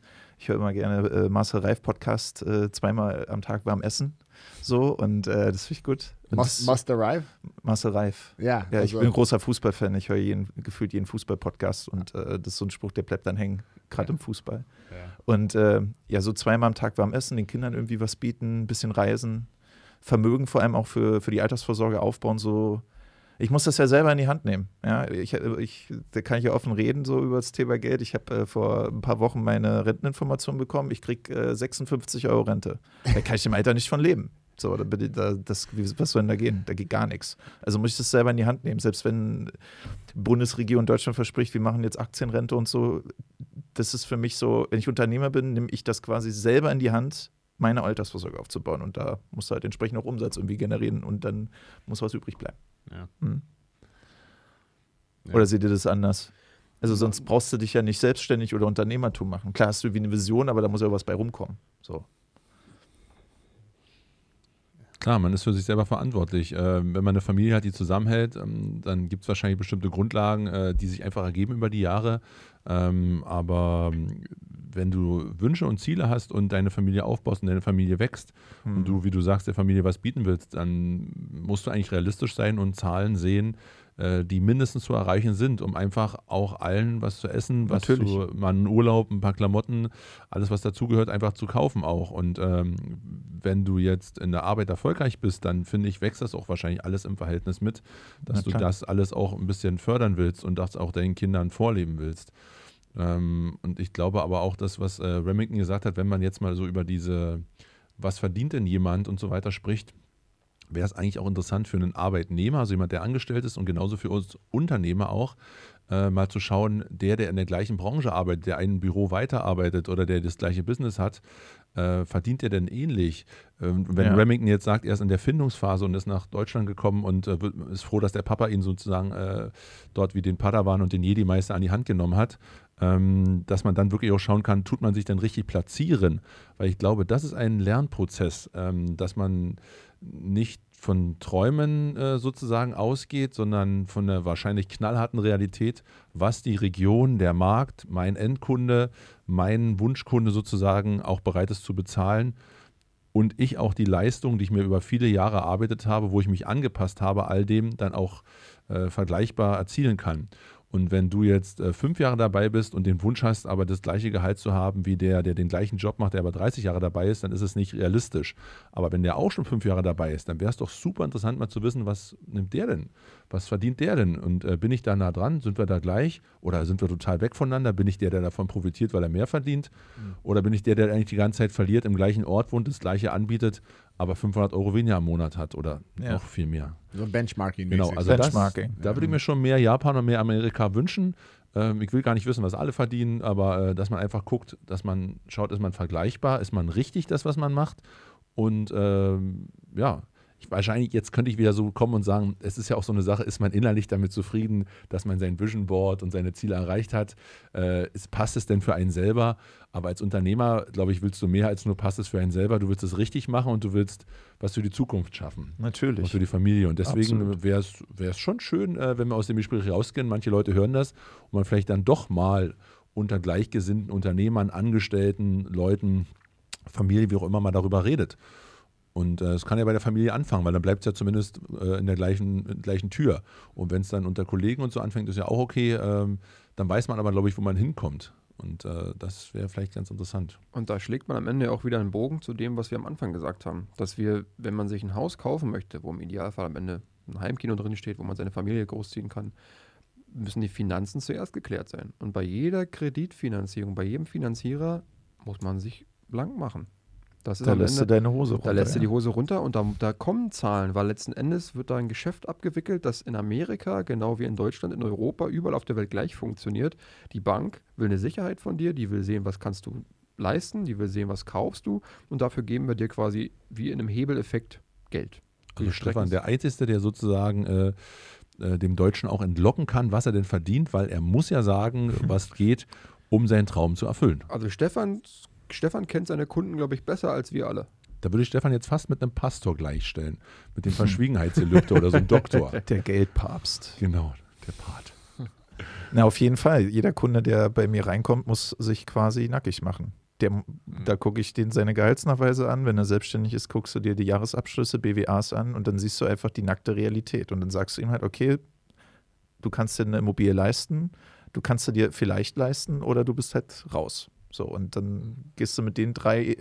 ich höre immer gerne äh, Marcel Reif Podcast, äh, zweimal am Tag warm essen. So, und äh, das finde ich gut. Das- must arrive? Marcel Reif. Ja. Ja, ich also- bin ein großer Fußballfan. Ich höre jeden, gefühlt jeden Fußball-Podcast und äh, das ist so ein Spruch, der bleibt dann hängen, gerade im Fußball. Ja. Und äh, ja, so zweimal am Tag warm essen, den Kindern irgendwie was bieten, ein bisschen reisen, Vermögen vor allem auch für, für die Altersvorsorge aufbauen, so. Ich muss das ja selber in die Hand nehmen. Ja, ich, ich, da kann ich ja offen reden, so über das Thema Geld. Ich habe äh, vor ein paar Wochen meine Renteninformation bekommen. Ich kriege äh, 56 Euro Rente. Da kann ich im Alter nicht von leben. So, da, da, das, was soll denn da gehen? Da geht gar nichts. Also muss ich das selber in die Hand nehmen. Selbst wenn die Bundesregierung Deutschland verspricht, wir machen jetzt Aktienrente und so, das ist für mich so, wenn ich Unternehmer bin, nehme ich das quasi selber in die Hand, meine Altersvorsorge aufzubauen. Und da muss halt entsprechend auch Umsatz irgendwie generieren und dann muss was übrig bleiben. Ja. Hm. Ja. Oder seht ihr das anders? Also sonst brauchst du dich ja nicht selbstständig oder Unternehmertum machen. Klar hast du wie eine Vision, aber da muss ja was bei rumkommen. So. Klar, man ist für sich selber verantwortlich. Ähm, wenn man eine Familie hat, die zusammenhält, ähm, dann gibt es wahrscheinlich bestimmte Grundlagen, äh, die sich einfach ergeben über die Jahre. Ähm, aber ähm, wenn du Wünsche und Ziele hast und deine Familie aufbaust und deine Familie wächst Hm. und du, wie du sagst, der Familie was bieten willst, dann musst du eigentlich realistisch sein und Zahlen sehen, äh, die mindestens zu erreichen sind, um einfach auch allen was zu essen, was Natürlich. zu, mal einen Urlaub, ein paar Klamotten, alles was dazugehört, einfach zu kaufen auch. Und ähm, wenn du jetzt in der Arbeit erfolgreich bist, dann finde ich, wächst das auch wahrscheinlich alles im Verhältnis mit, dass du das alles auch ein bisschen fördern willst und das auch deinen Kindern vorleben willst. Ähm, und ich glaube aber auch, das, was äh, Remington gesagt hat, wenn man jetzt mal so über diese, was verdient denn jemand und so weiter spricht, wäre es eigentlich auch interessant für einen Arbeitnehmer, also jemand, der angestellt ist und genauso für uns Unternehmer auch, äh, mal zu schauen, der, der in der gleichen Branche arbeitet, der ein Büro weiterarbeitet oder der das gleiche Business hat, äh, verdient er denn ähnlich? Ähm, wenn Ja. Remington jetzt sagt, er ist in der Findungsphase und ist nach Deutschland gekommen und äh, ist froh, dass der Papa ihn sozusagen äh, dort wie den Padawan und den Jedi-Meister an die Hand genommen hat, dass man dann wirklich auch schauen kann, tut man sich denn richtig platzieren? Weil ich glaube, das ist ein Lernprozess, ähm, dass man nicht von Träumen äh, sozusagen ausgeht, sondern von der wahrscheinlich knallharten Realität, was die Region, der Markt, mein Endkunde, mein Wunschkunde sozusagen auch bereit ist zu bezahlen und ich auch die Leistung, die ich mir über viele Jahre erarbeitet habe, wo ich mich angepasst habe, all dem dann auch äh, vergleichbar erzielen kann. Und wenn du jetzt äh, fünf Jahre dabei bist und den Wunsch hast, aber das gleiche Gehalt zu haben wie der, der den gleichen Job macht, der aber 30 Jahre dabei ist, dann ist es nicht realistisch. Aber wenn der auch schon fünf Jahre dabei ist, dann wäre es doch super interessant, mal zu wissen, was nimmt der denn? Was verdient der denn? Und äh, bin ich da nah dran? Sind wir da gleich? Oder sind wir total weg voneinander? Bin ich der, der davon profitiert, weil er mehr verdient? Mhm. Oder bin ich der, der eigentlich die ganze Zeit verliert, im gleichen Ort wohnt, das gleiche anbietet, aber 500 Euro weniger im Monat hat oder ja. noch viel mehr? So Benchmarking. Genau, also Benchmarking. Das, da würde ich mir schon mehr Japan und mehr Amerika wünschen. Ähm, ich will gar nicht wissen, was alle verdienen, aber äh, dass man einfach guckt, dass man schaut, ist man vergleichbar, ist man richtig das, was man macht und ähm, ja, ich, wahrscheinlich, jetzt könnte ich wieder so kommen und sagen, es ist ja auch so eine Sache, ist man innerlich damit zufrieden, dass man sein Vision Board und seine Ziele erreicht hat? Äh, ist, passt es denn für einen selber? Aber als Unternehmer, glaube ich, willst du mehr als nur passt es für einen selber. Du willst es richtig machen und du willst was für die Zukunft schaffen. Natürlich. Und für die Familie. Und deswegen wäre es schon schön, äh, wenn wir aus dem Gespräch rausgehen. Manche Leute hören das und man vielleicht dann doch mal unter gleichgesinnten Unternehmern, Angestellten, Leuten, Familie, wie auch immer, mal darüber redet. Und äh, es äh, kann ja bei der Familie anfangen, weil dann bleibt es ja zumindest äh, in der gleichen, gleichen Tür. Und wenn es dann unter Kollegen und so anfängt, ist ja auch okay. Ähm, dann weiß man aber, glaube ich, wo man hinkommt. Und äh, das wäre vielleicht ganz interessant. Und da schlägt man am Ende auch wieder einen Bogen zu dem, was wir am Anfang gesagt haben. Dass wir, wenn man sich ein Haus kaufen möchte, wo im Idealfall am Ende ein Heimkino drin steht, wo man seine Familie großziehen kann, müssen die Finanzen zuerst geklärt sein. Und bei jeder Kreditfinanzierung, bei jedem Finanzierer muss man sich blank machen. Das ist da lässt Ende, du deine Hose runter. Da lässt ja. du die Hose runter und da, da, kommen Zahlen, weil letzten Endes wird da ein Geschäft abgewickelt, das in Amerika, genau wie in Deutschland, in Europa, überall auf der Welt gleich funktioniert. Die Bank will eine Sicherheit von dir, die will sehen, was kannst du leisten, die will sehen, was kaufst du und dafür geben wir dir quasi wie in einem Hebeleffekt Geld. Also Stefan, der Einzige, der sozusagen äh, äh, dem Deutschen auch entlocken kann, was er denn verdient, weil er muss ja sagen, was geht, um seinen Traum zu erfüllen. Also Stefans Stefan kennt seine Kunden, glaube ich, besser als wir alle. Da würde ich Stefan jetzt fast mit einem Pastor gleichstellen. Mit dem Verschwiegenheitsgelübde oder so einem Doktor. Der Geldpapst. Genau, der Part. Na, auf jeden Fall. Jeder Kunde, der bei mir reinkommt, muss sich quasi nackig machen. Der, mhm. Da gucke ich den seine Gehaltsnachweise an. Wenn er selbstständig ist, guckst du dir die Jahresabschlüsse, BWAs an und dann siehst du einfach die nackte Realität. Und dann sagst du ihm halt, okay, du kannst dir eine Immobilie leisten, du kannst sie dir vielleicht leisten oder du bist halt raus. So, und dann gehst du mit den drei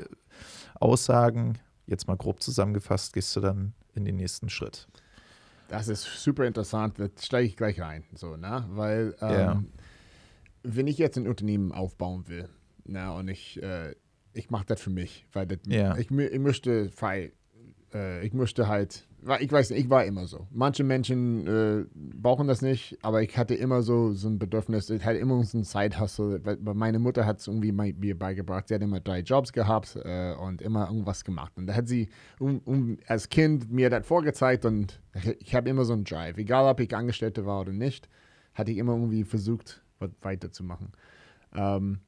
Aussagen, jetzt mal grob zusammengefasst, gehst du dann in den nächsten Schritt. Das ist super interessant, da steige ich gleich rein. So, ne? Weil ähm, ja. wenn ich jetzt ein Unternehmen aufbauen will, na, und ich, äh, ich mache das für mich, weil das, ja. ich, ich möchte frei, äh, ich möchte halt ich weiß nicht, ich war immer so. Manche Menschen äh, brauchen das nicht, aber ich hatte immer so, so ein Bedürfnis, ich hatte immer so ein Side-Hustle. Meine Mutter hat es irgendwie mir beigebracht. Sie hat immer drei Jobs gehabt äh, und immer irgendwas gemacht. Und da hat sie um, um, als Kind mir das vorgezeigt und ich habe immer so einen Drive. Egal, ob ich Angestellte war oder nicht, hatte ich immer irgendwie versucht, was weiterzumachen. Ähm,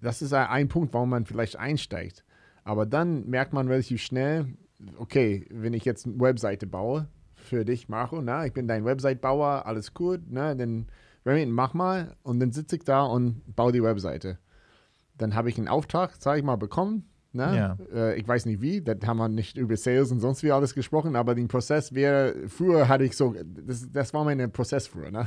das ist ein Punkt, warum man vielleicht einsteigt. Aber dann merkt man relativ schnell, okay, wenn ich jetzt eine Webseite baue für dich, Marco, na, ich bin dein Website-Bauer, alles gut, na, dann mach mal und dann sitze ich da und baue die Webseite. Dann habe ich einen Auftrag, sage ich mal, bekommen. Ne? Ja. Äh, ich weiß nicht wie, da haben wir nicht über Sales und sonst wie alles gesprochen, aber den Prozess wäre, früher hatte ich so, das, das war mein Prozess früher. Ne?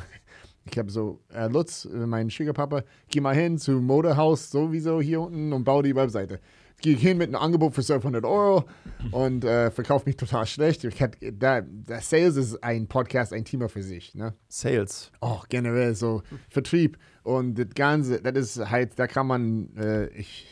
Ich habe so, äh, Lutz, äh, mein Schwiegerpapa, geh mal hin zu Modehaus sowieso hier unten und baue die Webseite gehe ich hin mit einem Angebot für 1200 Euro und äh, verkaufe mich total schlecht. Ich hat, da, da Sales ist ein Podcast, ein Thema für sich. Ne? Sales. Oh, generell so Vertrieb. Und das Ganze, das ist halt, da kann man, äh, ich,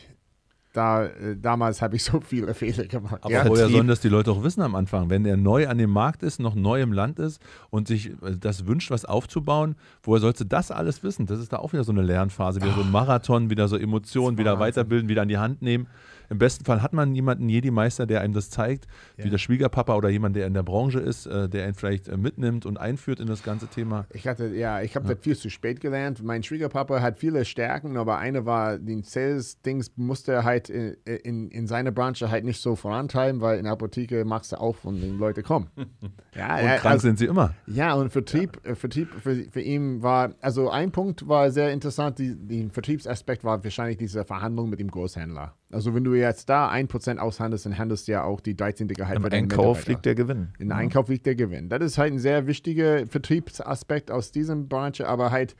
da, äh, damals habe ich so viele Fehler gemacht. Aber ja, woher sollen das die Leute auch wissen am Anfang? Wenn er neu an dem Markt ist, noch neu im Land ist und sich äh, das wünscht, was aufzubauen, woher sollst du das alles wissen? Das ist da auch wieder so eine Lernphase, wieder so ein Marathon, wieder so Emotionen, wieder weiterbilden, wieder an die Hand nehmen. Im besten Fall hat man jemanden, Jedi-Meister, der einem das zeigt, ja. wie der Schwiegerpapa oder jemand, der in der Branche ist, äh, der ihn vielleicht äh, mitnimmt und einführt in das ganze Thema. Ich hatte, ja, ich habe ja. das viel zu spät gelernt. Mein Schwiegerpapa hat viele Stärken, aber eine war, den Sales-Dings musste er halt in, in, in seiner Branche halt nicht so vorantreiben, weil in der Apotheke machst du auf und die Leute kommen. ja, und krank also, sind sie immer. Ja, und Vertrieb, ja. Äh, Vertrieb für, für ihn war, also ein Punkt war sehr interessant, die, der Vertriebsaspekt war wahrscheinlich diese Verhandlung mit dem Großhändler. Also wenn du jetzt da 1% aushandelst, dann handelst du ja auch die 13. Gehalt Im Einkauf liegt der Gewinn. Im ja. Einkauf liegt der Gewinn. Das ist halt ein sehr wichtiger Vertriebsaspekt aus diesem Branche, aber halt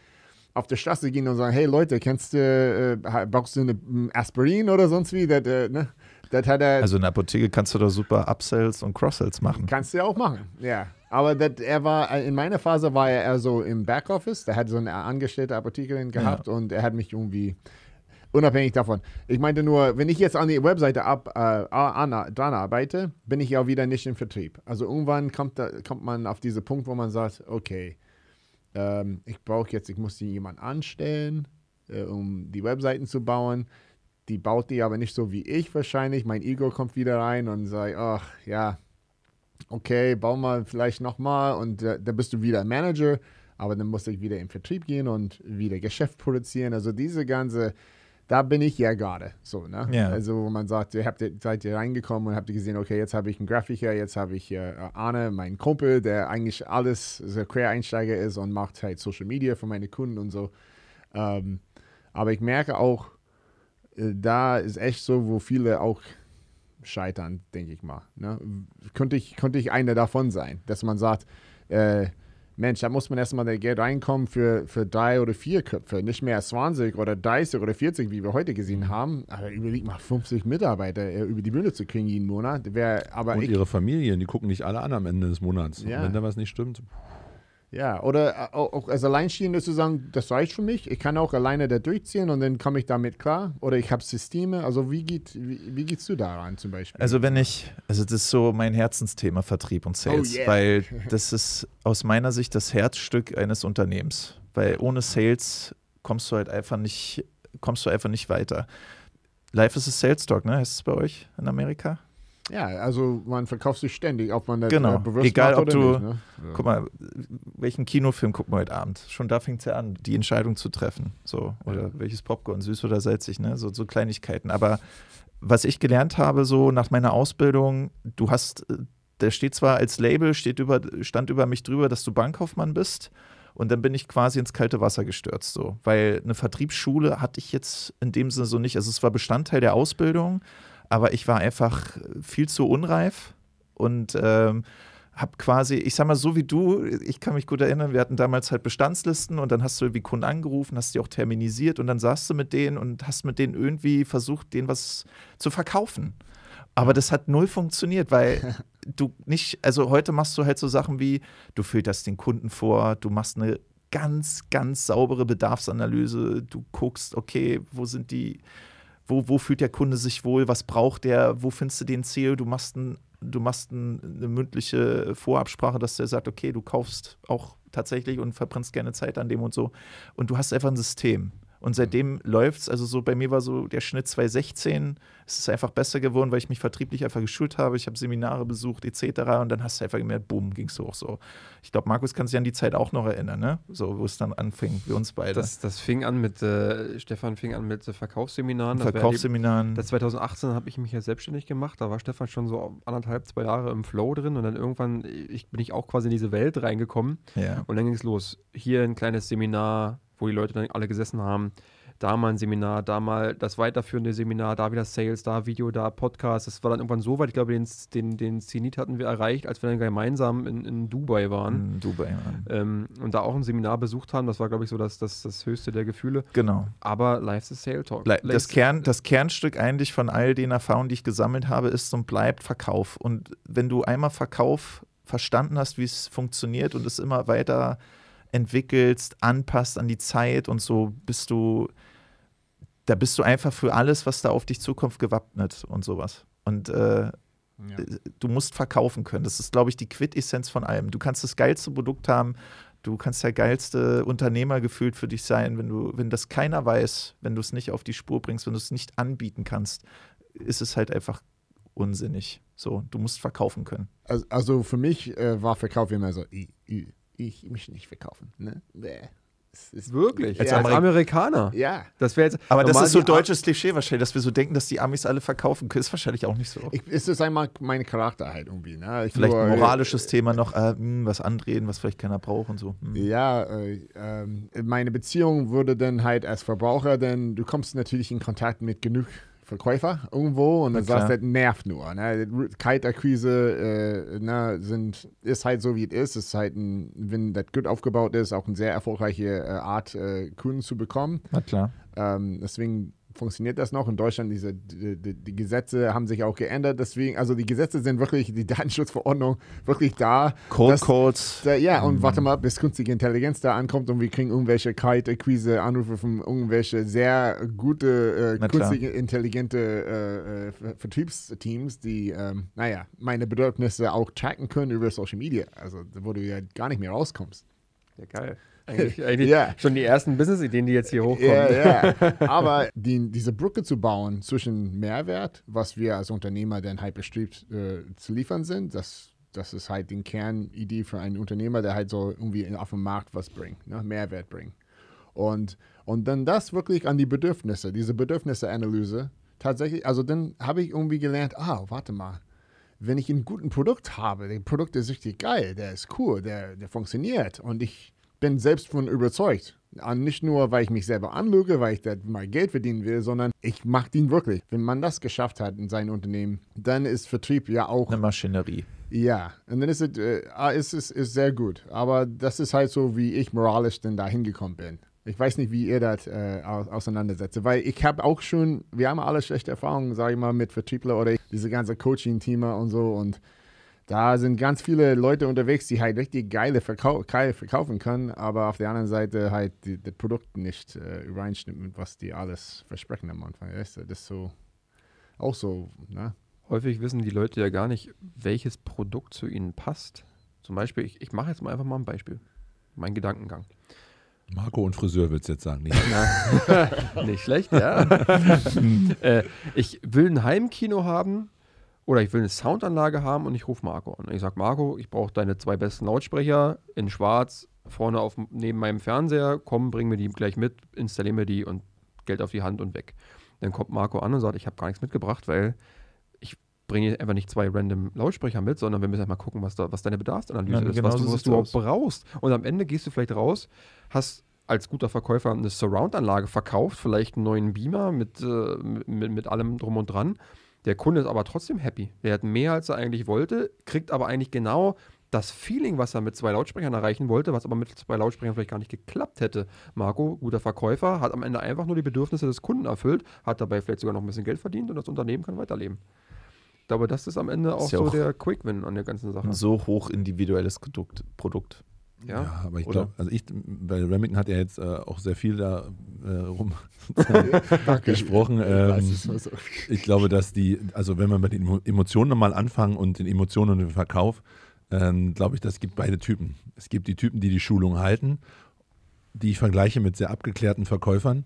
auf der Straße gehen und sagen, hey Leute, kennst du, äh, brauchst du eine Aspirin oder sonst wie? Das, äh, ne? das hat er, also in der Apotheke kannst du da super Upsells und Cross-Sells machen. Kannst du ja auch machen, ja. Aber das, er war, äh, in meiner Phase war er eher so im Backoffice, der hat so eine angestellte Apothekerin gehabt ja. und er hat mich irgendwie unabhängig davon. Ich meinte nur, wenn ich jetzt an die Webseite ab, äh, an, dran arbeite, bin ich ja wieder nicht im Vertrieb. Also irgendwann kommt, da, kommt man auf diesen Punkt, wo man sagt, okay, ähm, ich brauche jetzt, ich muss jemanden anstellen, äh, um die Webseiten zu bauen. Die baut die aber nicht so wie ich wahrscheinlich. Mein Ego kommt wieder rein und sagt, ach ja, okay, bau mal vielleicht nochmal und äh, dann bist du wieder Manager, aber dann musst du wieder in Vertrieb gehen und wieder Geschäft produzieren. Also diese ganze da bin ich ja gerade so, ne? Ja. Also wo man sagt, ihr habt, seid ihr reingekommen und habt ihr gesehen, okay, jetzt habe ich einen Grafiker, jetzt habe ich äh, Arne, meinen Kumpel, der eigentlich alles so Quereinsteiger ist und macht halt Social Media für meine Kunden und so. Ähm, aber ich merke auch, äh, da ist echt so, wo viele auch scheitern, denke ich mal. Ne? Könnte, ich, könnte ich einer davon sein, dass man sagt, äh, Mensch, da muss man erstmal das Geld reinkommen für, für drei oder vier Köpfe, nicht mehr 20 oder 30 oder 40, wie wir heute gesehen mhm. haben. Aber überlegt mal, 50 Mitarbeiter äh, über die Bühne zu kriegen jeden Monat. Wär, aber Und ich, ihre Familien, die gucken nicht alle an am Ende des Monats. Ja. wenn da was nicht stimmt. Ja, oder äh, auch als Alleinstehender zu sagen, das reicht für mich. Ich kann auch alleine da durchziehen und dann komme ich damit klar. Oder ich habe Systeme. Also wie, geht, wie, wie gehst du daran zum Beispiel? Also wenn ich, also das ist so mein Herzensthema, Vertrieb und Sales. Oh yeah. Weil das ist aus meiner Sicht das Herzstück eines Unternehmens. Weil ohne Sales kommst du halt einfach nicht, kommst du einfach nicht weiter. Life is a Sales Talk, ne? Heißt es bei euch in Amerika? Ja, also man verkauft sich ständig, ob man das genau. bewusst Egal, ob du, nicht, ne? ja. guck mal, welchen Kinofilm gucken wir heute Abend? Schon da fängt es ja an, die Entscheidung zu treffen. So, oder ja. welches Popcorn, süß oder salzig, ne? So, so Kleinigkeiten. Aber was ich gelernt habe, so nach meiner Ausbildung, du hast, der steht zwar als Label, steht über, stand über mich drüber, dass du Bankkaufmann bist. Und dann bin ich quasi ins kalte Wasser gestürzt, so. Weil eine Vertriebsschule hatte ich jetzt in dem Sinne so nicht. Also es war Bestandteil der Ausbildung, aber ich war einfach viel zu unreif und ähm, habe quasi, ich sag mal so wie du, ich kann mich gut erinnern, wir hatten damals halt Bestandslisten und dann hast du irgendwie Kunden angerufen, hast die auch terminisiert und dann saßt du mit denen und hast mit denen irgendwie versucht, denen was zu verkaufen. Aber das hat null funktioniert, weil du nicht, also heute machst du halt so Sachen wie, du filterst den Kunden vor, du machst eine ganz, ganz saubere Bedarfsanalyse, du guckst, okay, wo sind die wo, wo fühlt der Kunde sich wohl, was braucht der, wo findest du den Ziel, du machst, ein, du machst ein, eine mündliche Vorabsprache, dass der sagt, okay, du kaufst auch tatsächlich und verbrennst gerne Zeit an dem und so. Und du hast einfach ein System. Und seitdem läuft es, also so bei mir war so der Schnitt 2016, es ist einfach besser geworden, weil ich mich vertrieblich einfach geschult habe. Ich habe Seminare besucht etc. Und dann hast du einfach gemerkt, boom, ging es so auch so. Ich glaube, Markus kann sich an die Zeit auch noch erinnern, ne? So, wo es dann anfing, wir uns beide. Das, das fing an mit, äh, Stefan fing an mit äh, Verkaufsseminaren. Verkaufsseminaren. Das 2018 habe ich mich ja selbstständig gemacht. Da war Stefan schon so anderthalb, zwei Jahre im Flow drin. Und dann irgendwann ich, bin ich auch quasi in diese Welt reingekommen. Ja. Und dann ging es los. Hier ein kleines Seminar, wo die Leute dann alle gesessen haben. Da mal ein Seminar, da mal das weiterführende Seminar, da wieder Sales, da Video, da Podcast. Das war dann irgendwann so weit, ich glaube, den, den, den Zenit hatten wir erreicht, als wir dann gemeinsam in, in Dubai waren. In Dubai, ja. ähm, Und da auch ein Seminar besucht haben. Das war, glaube ich, so das, das, das höchste der Gefühle. Genau. Aber Live is Sales Talk. Das, Kern, das Kernstück eigentlich von all den Erfahrungen, die ich gesammelt habe, ist und bleibt Verkauf. Und wenn du einmal Verkauf verstanden hast, wie es funktioniert und es immer weiter entwickelst, anpasst an die Zeit und so bist du, da bist du einfach für alles, was da auf dich zukommt, gewappnet und sowas. Und äh, ja. du musst verkaufen können. Das ist, glaube ich, die Quintessenz von allem. Du kannst das geilste Produkt haben, du kannst der geilste Unternehmer gefühlt für dich sein, wenn du, wenn das keiner weiß, wenn du es nicht auf die Spur bringst, wenn du es nicht anbieten kannst, ist es halt einfach unsinnig. So, du musst verkaufen können. Also, also für mich äh, war Verkauf immer so, i, i, ich mich nicht verkaufen. Ne? Es ist- Wirklich? Als Als, Ameri- Amerikaner. Ja. Das wäre jetzt. Aber das ist so deutsches Klischee wahrscheinlich, dass wir so denken, dass die Amis alle verkaufen können. Ist wahrscheinlich auch nicht so. Ich, es ist einmal meine Charakter halt irgendwie. Ne? Ich Vielleicht nur, ein äh, moralisches Thema noch, äh, hm, was andrehen, was vielleicht keiner braucht und so. Hm. Ja, äh, ähm, meine Beziehung würde dann halt als Verbraucher, denn du kommst natürlich in Kontakt mit genug Verkäufer irgendwo und dann Na sagst du, das nervt nur. Ne? Kaltakquise äh, ne, sind, ist halt so, wie es ist. Es ist halt, ein, wenn das gut aufgebaut ist, auch eine sehr erfolgreiche äh, Art, äh, Kunden zu bekommen. Na klar. Ähm, deswegen funktioniert das noch. In Deutschland, diese, die, die, Gesetze haben sich auch geändert. Deswegen, also die Gesetze sind wirklich, die Datenschutzverordnung wirklich da. Dass- Calls. da, ja, und warte mal, bis künstliche Intelligenz da ankommt und wir kriegen irgendwelche Kaltakquise, Anrufe von irgendwelche sehr gute, äh, künstliche intelligente äh, äh, Ver- Vertriebsteams, die, ähm, naja, meine Bedürfnisse auch tracken können über Social Media. Also, wo du ja gar nicht mehr rauskommst. Ja, geil. Eigentlich, eigentlich Ja. schon die ersten Business-Ideen, die jetzt hier hochkommen. Ja, ja. Aber die, diese Brücke zu bauen zwischen Mehrwert, was wir als Unternehmer dann halt bestrebt äh, zu liefern sind, das, das ist halt die Kernidee für einen Unternehmer, der halt so irgendwie auf dem Markt was bringt, ne? Mehrwert bringt. Und, und dann das wirklich an die Bedürfnisse, diese Bedürfnisseanalyse, tatsächlich, also dann habe ich irgendwie gelernt, ah, warte mal, wenn ich ein gutes Produkt habe, der Produkt ist richtig geil, der ist cool, der, der funktioniert und ich bin selbst von überzeugt. Und nicht nur, weil ich mich selber anlüge, weil ich da mal Geld verdienen will, sondern ich mache den wirklich. Wenn man das geschafft hat in seinem Unternehmen, dann ist Vertrieb ja auch Eine Maschinerie. ja, und dann ist es, äh, ah, ist, ist sehr gut. Aber das ist halt so, wie ich moralisch denn da hingekommen bin. Ich weiß nicht, wie ihr das äh, au- auseinandersetzt. Weil ich habe auch schon, wir haben alle schlechte Erfahrungen, sage ich mal, mit Vertriebler oder diese ganze Coaching-Teamer und so. Und da sind ganz viele Leute unterwegs, die halt richtig geile Verkau geil verkaufen können, aber auf der anderen Seite halt die, das Produkt nicht äh, übereinstimmt mit was die alles versprechen am Anfang. Weißt du? Das ist so, auch so, ne? Häufig wissen die Leute ja gar nicht, welches Produkt zu ihnen passt. Zum Beispiel, ich, ich mache jetzt mal einfach mal ein Beispiel. Mein Gedankengang. Marco und Friseur willst du jetzt sagen. Nicht. Nicht schlecht, ja. äh, ich will ein Heimkino haben oder ich will eine Soundanlage haben und ich rufe Marco an. Ich sage, Marco, ich brauche deine zwei besten Lautsprecher in schwarz vorne auf, neben meinem Fernseher. Komm, bring mir die gleich mit, installier mir die und Geld auf die Hand und weg. Dann kommt Marco an und sagt, ich habe gar nichts mitgebracht, weil ich bringe einfach nicht zwei random Lautsprecher mit, sondern wir müssen einfach gucken, was, da, was deine Bedarfsanalyse Ja, ist, genau was, so du, was du überhaupt brauchst. Und am Ende gehst du vielleicht raus, hast als guter Verkäufer eine Surround-Anlage verkauft, vielleicht einen neuen Beamer mit, äh, mit, mit allem drum und dran. Der Kunde ist aber trotzdem happy. Der hat mehr, als er eigentlich wollte, kriegt aber eigentlich genau das Feeling, was er mit zwei Lautsprechern erreichen wollte, was aber mit zwei Lautsprechern vielleicht gar nicht geklappt hätte. Marco, guter Verkäufer, hat am Ende einfach nur die Bedürfnisse des Kunden erfüllt, hat dabei vielleicht sogar noch ein bisschen Geld verdient und das Unternehmen kann weiterleben. Ich glaube, das ist am Ende auch ja so auch der Quick-Win an der ganzen Sache. Ein so hoch individuelles Produkt. Produkt. Ja. Ja, aber ich glaube, also ich, bei Remington hat er jetzt äh, auch sehr viel da äh, rum gesprochen. Ähm, es war so. ich glaube, dass die, also wenn wir mit den Emo- Emotionen nochmal anfangen und den Emotionen und dem Verkauf, ähm, glaube ich, das gibt beide Typen. Es gibt die Typen, die die Schulung halten, die ich vergleiche mit sehr abgeklärten Verkäufern,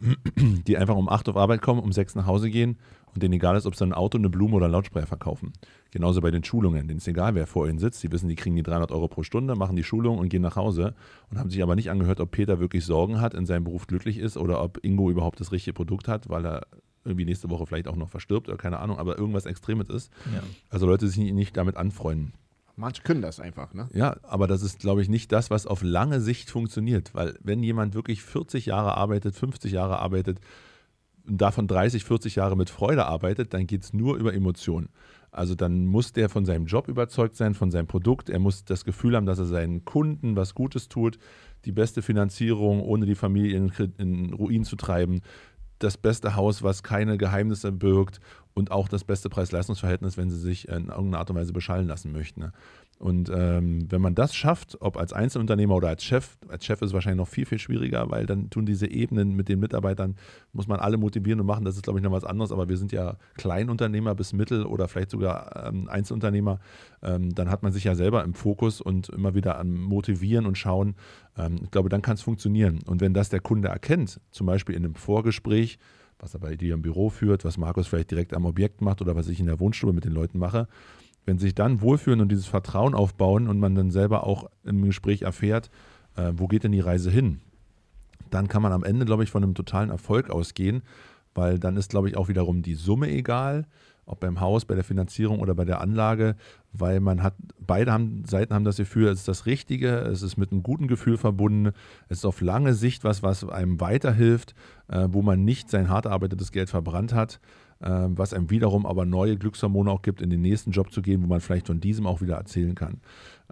die einfach um 8 auf Arbeit kommen, um 6 nach Hause gehen und denen egal ist, ob sie ein Auto, eine Blume oder einen Lautsprecher verkaufen. Genauso bei den Schulungen, denen ist egal, wer vor ihnen sitzt. Die wissen, die kriegen die 300 Euro pro Stunde, machen die Schulung und gehen nach Hause und haben sich aber nicht angehört, ob Peter wirklich Sorgen hat, in seinem Beruf glücklich ist oder ob Ingo überhaupt das richtige Produkt hat, weil er irgendwie nächste Woche vielleicht auch noch verstirbt oder keine Ahnung, aber irgendwas Extremes ist. Ja. Also Leute sich nicht- damit anfreunden. Manche können das einfach, ne? Ja, aber das ist, glaube ich, nicht das, was auf lange Sicht funktioniert. Weil wenn jemand wirklich 40 Jahre arbeitet, 50 Jahre arbeitet davon 30, 40 Jahre mit Freude arbeitet, dann geht es nur über Emotionen. Also dann muss der von seinem Job überzeugt sein, von seinem Produkt. Er muss das Gefühl haben, dass er seinen Kunden was Gutes tut, die beste Finanzierung, ohne die Familie in, in Ruin zu treiben, das beste Haus, was keine Geheimnisse birgt und auch das beste Preis-Leistungs-Verhältnis, wenn sie sich in irgendeiner Art und Weise beschallen lassen möchten. Und ähm, wenn man das schafft, ob als Einzelunternehmer oder als Chef, als Chef ist es wahrscheinlich noch viel, viel schwieriger, weil dann tun diese Ebenen mit den Mitarbeitern, muss man alle motivieren und machen. Das ist, glaube ich, noch was anderes. Aber wir sind ja Kleinunternehmer bis Mittel oder vielleicht sogar ähm, Einzelunternehmer. Ähm, dann hat man sich ja selber im Fokus und immer wieder am Motivieren und Schauen. Ähm, ich glaube, dann kann es funktionieren. Und wenn das der Kunde erkennt, zum Beispiel in einem Vorgespräch, was er bei dir im Büro führt, was Markus vielleicht direkt am Objekt macht oder was ich in der Wohnstube mit den Leuten mache, wenn sich dann wohlfühlen und dieses Vertrauen aufbauen und man dann selber auch im Gespräch erfährt, äh, wo geht denn die Reise hin? dann kann man am Ende, glaube ich, von einem totalen Erfolg ausgehen, weil dann ist, glaube ich, auch wiederum die Summe egal, ob beim Haus, bei der Finanzierung oder bei der Anlage, weil man hat, beide haben, Seiten haben das Gefühl, es ist das Richtige, es ist mit einem guten Gefühl verbunden, es ist auf lange Sicht was, was einem weiterhilft, äh, wo man nicht sein hart erarbeitetes Geld verbrannt hat, was einem wiederum aber neue Glückshormone auch gibt, in den nächsten Job zu gehen, wo man vielleicht von diesem auch wieder erzählen kann.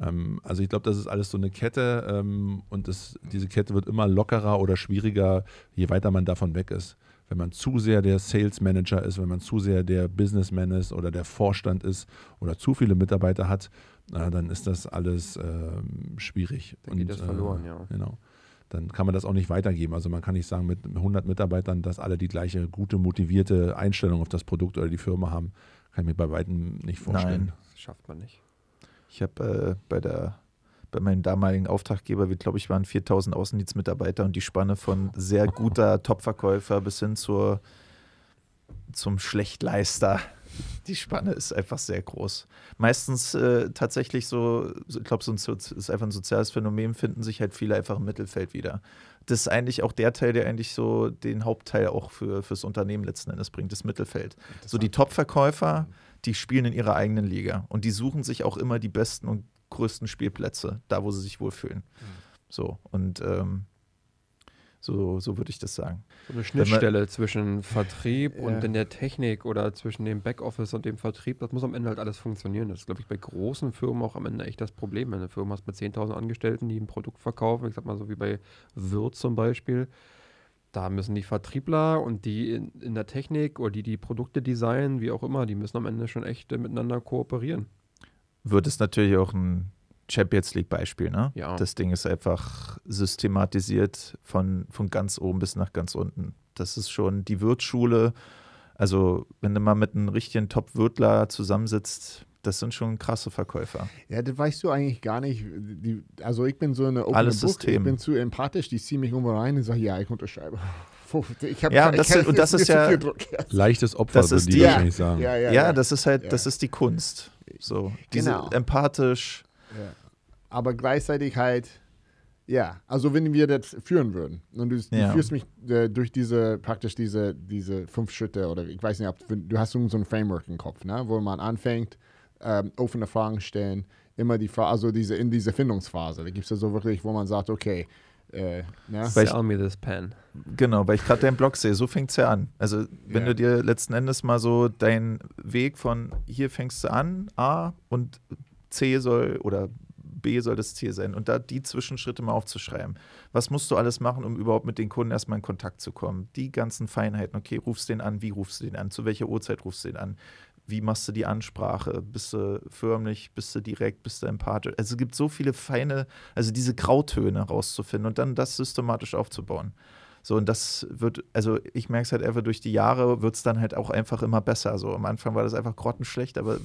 Ähm, also ich glaube, das ist alles so eine Kette ähm, und das, diese Kette wird immer lockerer oder schwieriger, je weiter man davon weg ist. Wenn man zu sehr der Sales Manager ist, wenn man zu sehr der Businessman ist oder der Vorstand ist oder zu viele Mitarbeiter hat, äh, dann ist das alles äh, schwierig. Dann geht das verloren, ja. Genau. Dann kann man das auch nicht weitergeben. Also man kann nicht sagen mit 100 Mitarbeitern, dass alle die gleiche gute, motivierte Einstellung auf das Produkt oder die Firma haben. Kann ich mir bei weitem nicht vorstellen. Nein, das schafft man nicht. Ich habe äh, bei der bei meinem damaligen Auftraggeber, wir glaube ich waren 4000 Außendienstmitarbeiter und die Spanne von sehr guter Topverkäufer bis hin zur zum Schlechtleister. Die Spanne ist einfach sehr groß. Meistens äh, tatsächlich so, ich glaube, so ein, ist einfach ein soziales Phänomen, finden sich halt viele einfach im Mittelfeld wieder. Das ist eigentlich auch der Teil, der eigentlich so den Hauptteil auch für, fürs Unternehmen letzten Endes bringt, das Mittelfeld. So die Top-Verkäufer, die spielen in ihrer eigenen Liga und die suchen sich auch immer die besten und größten Spielplätze, da wo sie sich wohlfühlen. Mhm. So, und ähm, so, so würde ich das sagen. So eine Schnittstelle man, zwischen Vertrieb ja. und in der Technik oder zwischen dem Backoffice und dem Vertrieb, das muss am Ende halt alles funktionieren. Das ist, glaube ich, bei großen Firmen auch am Ende echt das Problem. Wenn eine Firma hast mit 10.000 Angestellten, die ein Produkt verkaufen, ich sag mal so wie bei Wirt zum Beispiel, da müssen die Vertriebler und die in, in, der Technik oder die die Produkte designen, wie auch immer, die müssen am Ende schon echt miteinander kooperieren. Wird es natürlich auch ein Champions League-Beispiel, ne? Ja. Das Ding ist einfach systematisiert von, von ganz oben bis nach ganz unten. Das ist schon die Wirtschule. Also, wenn du mal mit einem richtigen Top-Wirtler zusammensitzt, das sind schon krasse Verkäufer. Ja, das weißt du eigentlich gar nicht. Die, also ich bin so eine Open Alles Book, System. ich bin zu empathisch, die ziehen mich irgendwo rein und sagen, ja, ich unterschreibe. Ich hab, ja, das, und das ist ja leichtes Opfer, das würden die, wahrscheinlich sagen. Ja, ja, ja, das ist halt, das ist die Kunst. So, diese genau. empathisch. Aber gleichzeitig halt, ja, also wenn wir das führen würden und du, du führst mich äh, durch diese, praktisch diese, diese fünf Schritte oder ich weiß nicht, ob du hast so ein Framework im Kopf, ne, wo man anfängt, ähm, offene Fragen stellen, immer die Frage, also diese, in diese Findungsphase. Da gibt es ja so wirklich, wo man sagt, okay, äh, ne? Sell me this pen. Genau, weil ich gerade deinen Blog sehe, so fängt es ja an. Also wenn ja. du dir letzten Endes mal so deinen Weg von hier fängst du an, A und C soll oder B soll das Ziel sein und da die Zwischenschritte mal aufzuschreiben. Was musst du alles machen, um überhaupt mit den Kunden erstmal in Kontakt zu kommen? Die ganzen Feinheiten, okay, rufst du den an, wie rufst du den an, zu welcher Uhrzeit rufst du den an? wie machst du die Ansprache? Bist du förmlich, bist du direkt, bist du empathisch? Also es gibt so viele feine, also diese Grautöne rauszufinden und dann das systematisch aufzubauen. So, und das wird, also ich merke es halt einfach durch die Jahre, wird es dann halt auch einfach immer besser. So, am Anfang war das einfach grottenschlecht, aber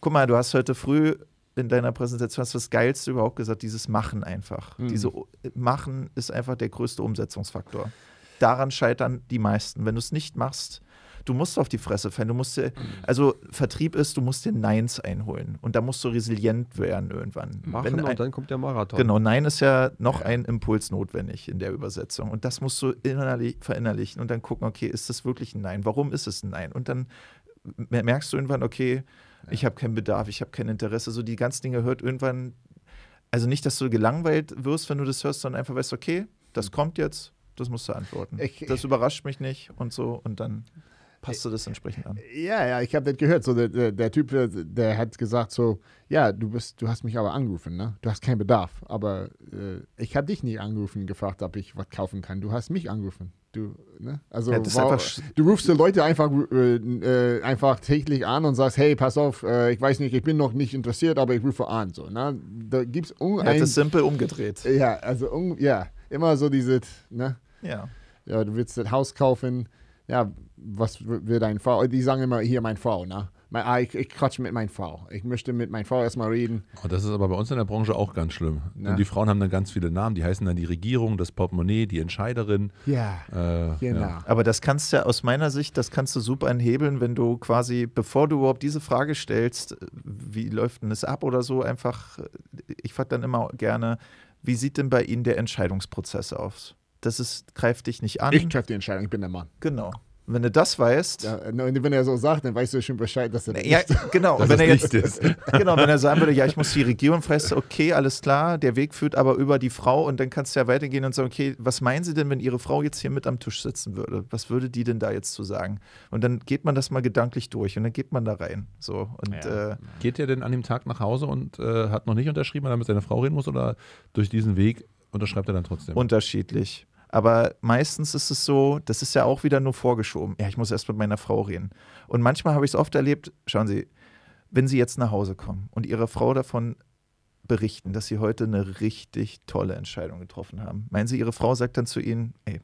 guck mal, du hast heute früh in deiner Präsentation hast das Geilste überhaupt gesagt, dieses Machen einfach. Mhm. Diese Machen ist einfach der größte Umsetzungsfaktor. Daran scheitern die meisten. Wenn du es nicht machst, du musst auf die Fresse fallen. Du musst dir, also Vertrieb ist, du musst dir Neins einholen. Und da musst du resilient werden irgendwann. Machen Wenn und dann kommt der Marathon. Genau, Nein ist ja noch ein Impuls notwendig in der Übersetzung. Und das musst du innerlich verinnerlichen und dann gucken, okay, ist das wirklich ein Nein? Warum ist es ein Nein? Und dann merkst du irgendwann, okay. Ich habe keinen Bedarf, ich habe kein Interesse. So die ganzen Dinge hört irgendwann, also nicht, dass du gelangweilt wirst, wenn du das hörst, sondern einfach weißt, okay, das mhm. kommt jetzt, das musst du antworten. Ich, das überrascht mich nicht und so und dann passt du das entsprechend an. Ja, ja, ich habe das gehört. So, der, der, der, Typ, der hat gesagt so, ja, du bist, du hast mich aber angerufen, ne? Du hast keinen Bedarf. Aber äh, ich habe dich nicht angerufen, gefragt, ob ich was kaufen kann. Du hast mich angerufen. Du, ne? Also ja, wow, du rufst die Leute einfach, äh, äh, einfach täglich an und sagst, hey, pass auf, äh, ich weiß nicht, ich bin noch nicht interessiert, aber ich rufe an. So, ne? Da gibt's um, er hat es simpel umgedreht. Ja, also um, ja, immer so diese, ne? Ja. Ja, du willst das Haus kaufen, ja, was will deine Frau? Die sagen immer, hier, meine Frau, ne? Ah, ich, ich quatsche mit meiner Frau. Ich möchte mit meiner Frau erstmal reden. Oh, das ist aber bei uns in der Branche auch ganz schlimm. Denn die Frauen haben dann ganz viele Namen. Die heißen dann die Regierung, das Portemonnaie, die Entscheiderin. Ja, äh, genau. Ja. Aber das kannst du ja aus meiner Sicht, das kannst du super enthebeln, wenn du quasi, bevor du überhaupt diese Frage stellst, wie läuft denn das ab oder so, einfach, ich frage dann immer gerne, wie sieht denn bei Ihnen der Entscheidungsprozess aus? das ist, greift dich nicht an. Ich treffe die Entscheidung, ich bin der Mann. genau. Wenn du das weißt, Ja, und wenn er so sagt, dann weißt du schon Bescheid, dass er das ja, nicht- genau. Dass Und wenn er jetzt, ist. genau, wenn er sagen würde, ja, ich muss die Region fressen, okay, alles klar, der Weg führt aber über die Frau und dann kannst du ja weitergehen und sagen, okay, was meinen Sie denn, wenn Ihre Frau jetzt hier mit am Tisch sitzen würde? Was würde die denn da jetzt zu sagen? Und dann geht man das mal gedanklich durch und dann geht man da rein. So und Ja. äh, Geht er denn an dem Tag nach Hause und äh, hat noch nicht unterschrieben, weil er mit seiner Frau reden muss oder durch diesen Weg unterschreibt er dann trotzdem? unterschiedlich. Aber meistens ist es so, das ist ja auch wieder nur vorgeschoben. Ja, ich muss erst mit meiner Frau reden. Und manchmal habe ich es oft erlebt, schauen Sie, wenn Sie jetzt nach Hause kommen und Ihre Frau davon berichten, dass Sie heute eine richtig tolle Entscheidung getroffen haben. Meinen Sie, Ihre Frau sagt dann zu Ihnen, ey,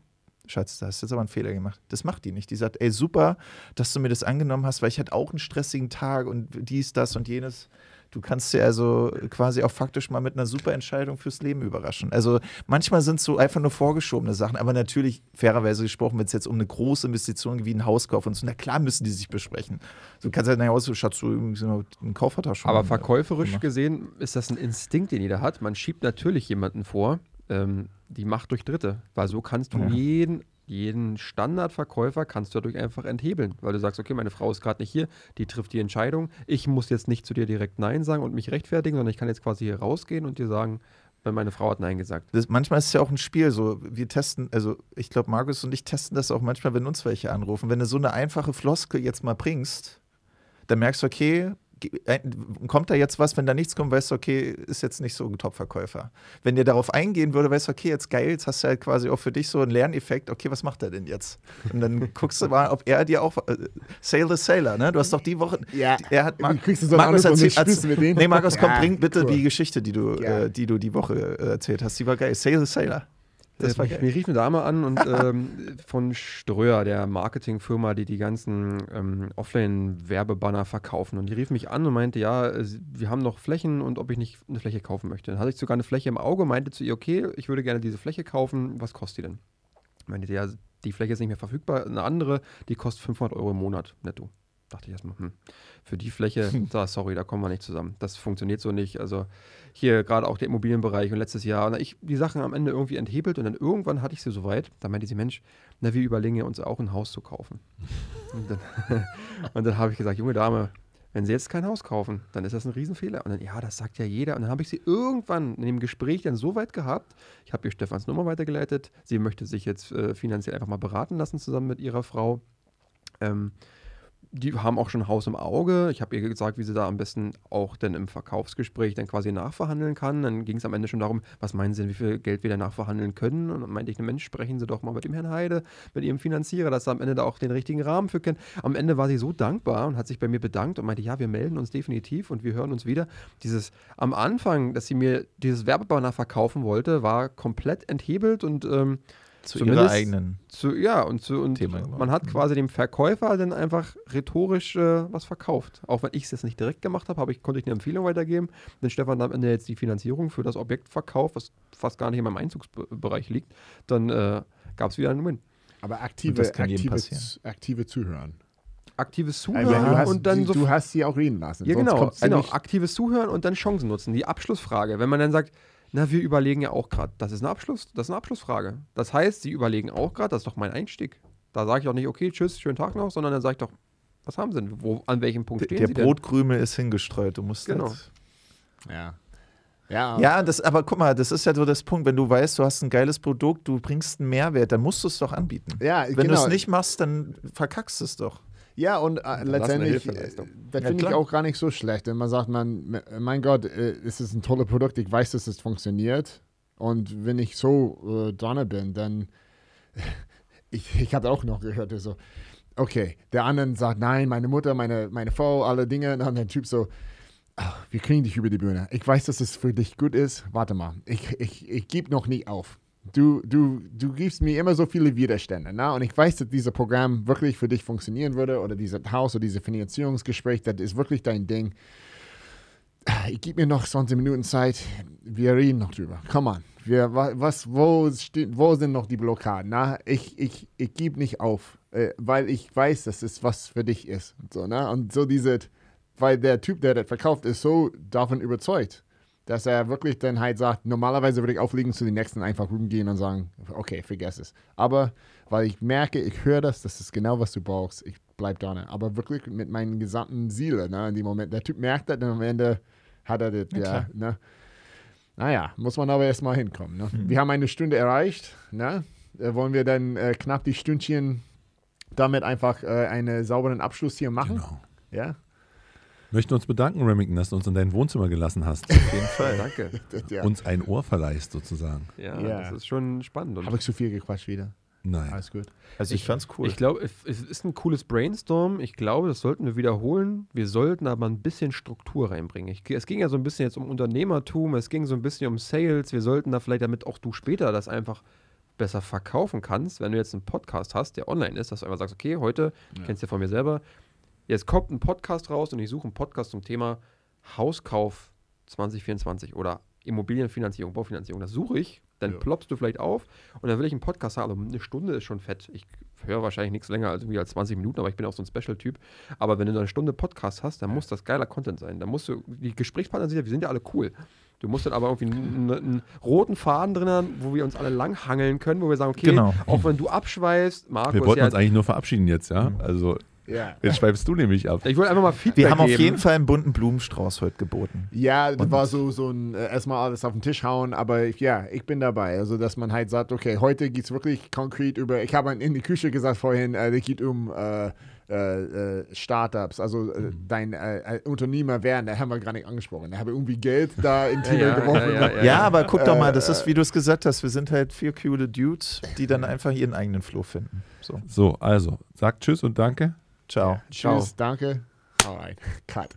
Schatz, da hast du jetzt aber einen Fehler gemacht. Das macht die nicht. Die sagt, ey, super, dass du mir das angenommen hast, weil ich hatte auch einen stressigen Tag und dies, das und jenes. Du kannst dir also quasi auch faktisch mal mit einer super Entscheidung fürs Leben überraschen. Also manchmal sind es so einfach nur vorgeschobene Sachen, aber natürlich, fairerweise gesprochen, wenn es jetzt um eine große Investition wie einen Hauskauf und so, na klar müssen die sich besprechen. Du kannst halt nach Hause, Schatz, du einen Kaufvertrag schon. Aber verkäuferisch gemacht. gesehen ist das ein Instinkt, den jeder hat. Man schiebt natürlich jemanden vor, ähm, die Macht durch Dritte. Weil so kannst du Ja. jeden, jeden Standardverkäufer kannst du dadurch einfach enthebeln. Weil du sagst, okay, meine Frau ist gerade nicht hier, die trifft die Entscheidung. Ich muss jetzt nicht zu dir direkt Nein sagen und mich rechtfertigen, sondern ich kann jetzt quasi hier rausgehen und dir sagen, wenn meine Frau hat Nein gesagt. Das, manchmal ist es ja auch ein Spiel. So, wir testen, also ich glaube, Markus und ich testen das auch manchmal, wenn uns welche anrufen. Wenn du so eine einfache Floskel jetzt mal bringst, dann merkst du, okay, kommt da jetzt was, wenn da nichts kommt, weißt du, okay, ist jetzt nicht so ein Top-Verkäufer. Wenn der darauf eingehen würde, weißt du, okay, jetzt geil, jetzt hast du halt quasi auch für dich so einen Lerneffekt, okay, was macht er denn jetzt? Und dann guckst du mal, ob er dir auch, äh, Sail the Sailor, ne? Du hast doch die Woche, Ja, er hat, du so du mit denen? Nee, Markus, komm, Ja, bring bitte cool. die Geschichte, die du, Ja. äh, die du die Woche äh, erzählt hast. Die war geil. Sail the Sailor. Das Äh, war mich- geil. Mir rief eine Dame an und ähm, von Ströer, der Marketingfirma, die die ganzen ähm, Offline-Werbebanner verkaufen. Und die rief mich an und meinte, ja, äh, wir haben noch Flächen und ob ich nicht eine Fläche kaufen möchte. Dann hatte ich sogar eine Fläche im Auge, meinte zu ihr, okay, ich würde gerne diese Fläche kaufen. Was kostet die denn? Meinte, ja, die Fläche ist nicht mehr verfügbar. Eine andere, die kostet 500 Euro im Monat netto. Dachte ich erstmal, hm, für die Fläche, da, sorry, da kommen wir nicht zusammen. Das funktioniert so nicht. Also hier gerade auch der Immobilienbereich und letztes Jahr, na, ich die Sachen am Ende irgendwie enthebelt und dann irgendwann hatte ich sie soweit. Da meinte sie, Mensch, na, wir überlegen ja uns auch ein Haus zu kaufen. und dann, dann habe ich gesagt, junge Dame, wenn Sie jetzt kein Haus kaufen, dann ist das ein Riesenfehler. Und dann, ja, das sagt ja jeder. Und dann habe ich sie irgendwann in dem Gespräch dann so weit gehabt, ich habe ihr Stefans Nummer weitergeleitet. Sie möchte sich jetzt äh, finanziell einfach mal beraten lassen, zusammen mit ihrer Frau. Ähm, die haben auch schon Haus im Auge. Ich habe ihr gesagt, wie sie da am besten auch dann im Verkaufsgespräch dann quasi nachverhandeln kann. Dann ging es am Ende schon darum, was meinen Sie denn, wie viel Geld wir da nachverhandeln können? Und dann meinte ich, Mensch, sprechen Sie doch mal mit dem Herrn Heide, mit Ihrem Finanzierer, dass er am Ende da auch den richtigen Rahmen für kennt. Am Ende war sie so dankbar und hat sich bei mir bedankt und meinte, ja, wir melden uns definitiv und wir hören uns wieder. Dieses am Anfang, dass sie mir dieses Werbebanner verkaufen wollte, war komplett enthebelt und ähm, Zu zumindest- ihrer eigenen. zu, ja, und, zu, und Thema gemacht. man hat quasi dem Verkäufer dann einfach rhetorisch äh, was verkauft. Auch wenn ich es jetzt nicht direkt gemacht habe, habe ich, konnte ich eine Empfehlung weitergeben. Wenn Stefan am Ende jetzt die Finanzierung für das Objekt verkauft, was fast gar nicht in meinem Einzugsbereich liegt, dann äh, gab es wieder einen Win. Aber aktive, das kann jedem aktive, passieren. aktive Zuhören. Aktives Also, Zuhören du, hast, und dann sie, so du hast sie auch reden lassen. Ja, sonst genau. genau. Aktives Zuhören und dann Chancen nutzen. Die Abschlussfrage. Wenn man dann sagt, na, wir überlegen ja auch gerade, das ist eine Abschluss, das ist eine Abschlussfrage. Das heißt, sie überlegen auch gerade, das ist doch mein Einstieg. Da sage ich auch nicht, okay, tschüss, schönen Tag noch, sondern dann sage ich doch, was haben sie denn? Wo, an welchem Punkt Der, stehen der sie denn? Brotkrümel ist hingestreut. Du musst Genau. halt- Ja. Ja, Ja, das, aber guck mal, das ist ja so das Punkt, wenn du weißt, du hast ein geiles Produkt, du bringst einen Mehrwert, dann musst du es doch anbieten. ja Wenn du genau. es nicht machst, dann verkackst du es doch. Ja, und äh, letztendlich, äh, das Ja, finde ich auch gar nicht so schlecht. Wenn man sagt, man, mein Gott, äh, es ist ein tolles Produkt, ich weiß, dass es funktioniert. Und wenn ich so äh, dran bin, dann, ich, ich habe auch noch gehört, so, okay, der andere sagt, nein, meine Mutter, meine, meine Frau, alle Dinge. Und dann der Typ so, "Ach, wir kriegen dich über die Bühne. Ich weiß, dass es für dich gut ist. Warte mal, ich, ich, ich gebe noch nie auf. Du, du, du gibst mir immer so viele Widerstände. Na? Und ich weiß, dass dieses Programm wirklich für dich funktionieren würde oder dieses Haus oder dieses Finanzierungsgespräch, das ist wirklich dein Ding. Ich gebe mir noch 20 Minuten Zeit. Wir reden noch drüber. Come on. Wir, wa- was, wo, steht, wo sind noch die Blockaden? Na, ich, ich, ich gebe nicht auf, äh, weil ich weiß, dass es was für dich ist. Und so, ne? und so diese, weil der Typ, der das verkauft, ist so davon überzeugt. Dass er wirklich dann halt sagt, normalerweise würde ich auflegen zu den nächsten einfach rumgehen und sagen, okay, vergess es. Aber weil ich merke, ich höre das, das ist genau, was du brauchst, ich bleib da. Ne? Aber wirklich mit meinen gesamten Seele, ne, in dem Moment. Der Typ merkt das und am Ende hat er das, Ja, ne? Naja, muss man aber erstmal hinkommen. Ne? Mhm. Wir haben eine Stunde erreicht. Ne? Äh, wollen wir dann äh, knapp die Stündchen damit einfach äh, einen sauberen Abschluss hier machen? Genau. Ja? Möchten uns bedanken, Remington, dass du uns in dein Wohnzimmer gelassen hast. Auf jeden Fall. Danke. Ja. Uns ein Ohr verleihst, sozusagen. Ja, Ja. das ist schon spannend. Habe ich zu viel gequatscht wieder? Nein. Alles gut. Also ich fand's cool. Ich glaube, es es ist ein cooles Brainstorm. Ich glaube, das sollten wir wiederholen. Wir sollten aber ein bisschen Struktur reinbringen. Ich, es ging ja so ein bisschen jetzt um Unternehmertum, es ging so ein bisschen um Sales. Wir sollten da vielleicht, damit auch du später das einfach besser verkaufen kannst, wenn du jetzt einen Podcast hast, der online ist, dass du einfach sagst, okay, heute, Ja. kennst du ja von mir selber, jetzt kommt ein Podcast raus und ich suche einen Podcast zum Thema Hauskauf 2024 oder Immobilienfinanzierung, Baufinanzierung. Das suche ich, dann Ja. ploppst du vielleicht auf und dann will ich einen Podcast haben. Also eine Stunde ist schon fett. Ich höre wahrscheinlich nichts länger als, irgendwie als 20 Minuten, aber ich bin auch so ein Special-Typ. Aber wenn du eine Stunde Podcast hast, dann muss das geiler Content sein. Dann musst du, die Gesprächspartner sind ja, wir sind ja alle cool. Du musst dann aber irgendwie einen, einen roten Faden drin haben, wo wir uns alle langhangeln können, wo wir sagen, okay, Genau. auch wenn du abschweifst, Markus, Wir wollten ja, uns eigentlich nur verabschieden jetzt, ja? Also, Ja. jetzt schweifst du nämlich ab. ich wollte einfach mal Feedback wir haben auf geben. jeden Fall einen bunten Blumenstrauß heute geboten. Ja, das Und- war so, so ein äh, erstmal alles auf den Tisch hauen, aber ich, ja, ich bin dabei. Also, dass man halt sagt, okay, heute geht es wirklich konkret über, ich habe in die Küche gesagt vorhin, äh, es geht um äh, äh, äh, Startups, also äh, dein äh, äh, Unternehmer werden, da haben wir gar nicht angesprochen. Da habe ich irgendwie Geld da in Thema ja, geworfen. ja, ja, Ja, aber guck doch mal, Äh, das ist, wie du es gesagt hast, wir sind halt vier coole Dudes, die dann einfach ihren eigenen Flow finden. So, So, also, sag Tschüss und Danke. Ciao. Ja. Ciao. Tschüss, danke. Alright, cut.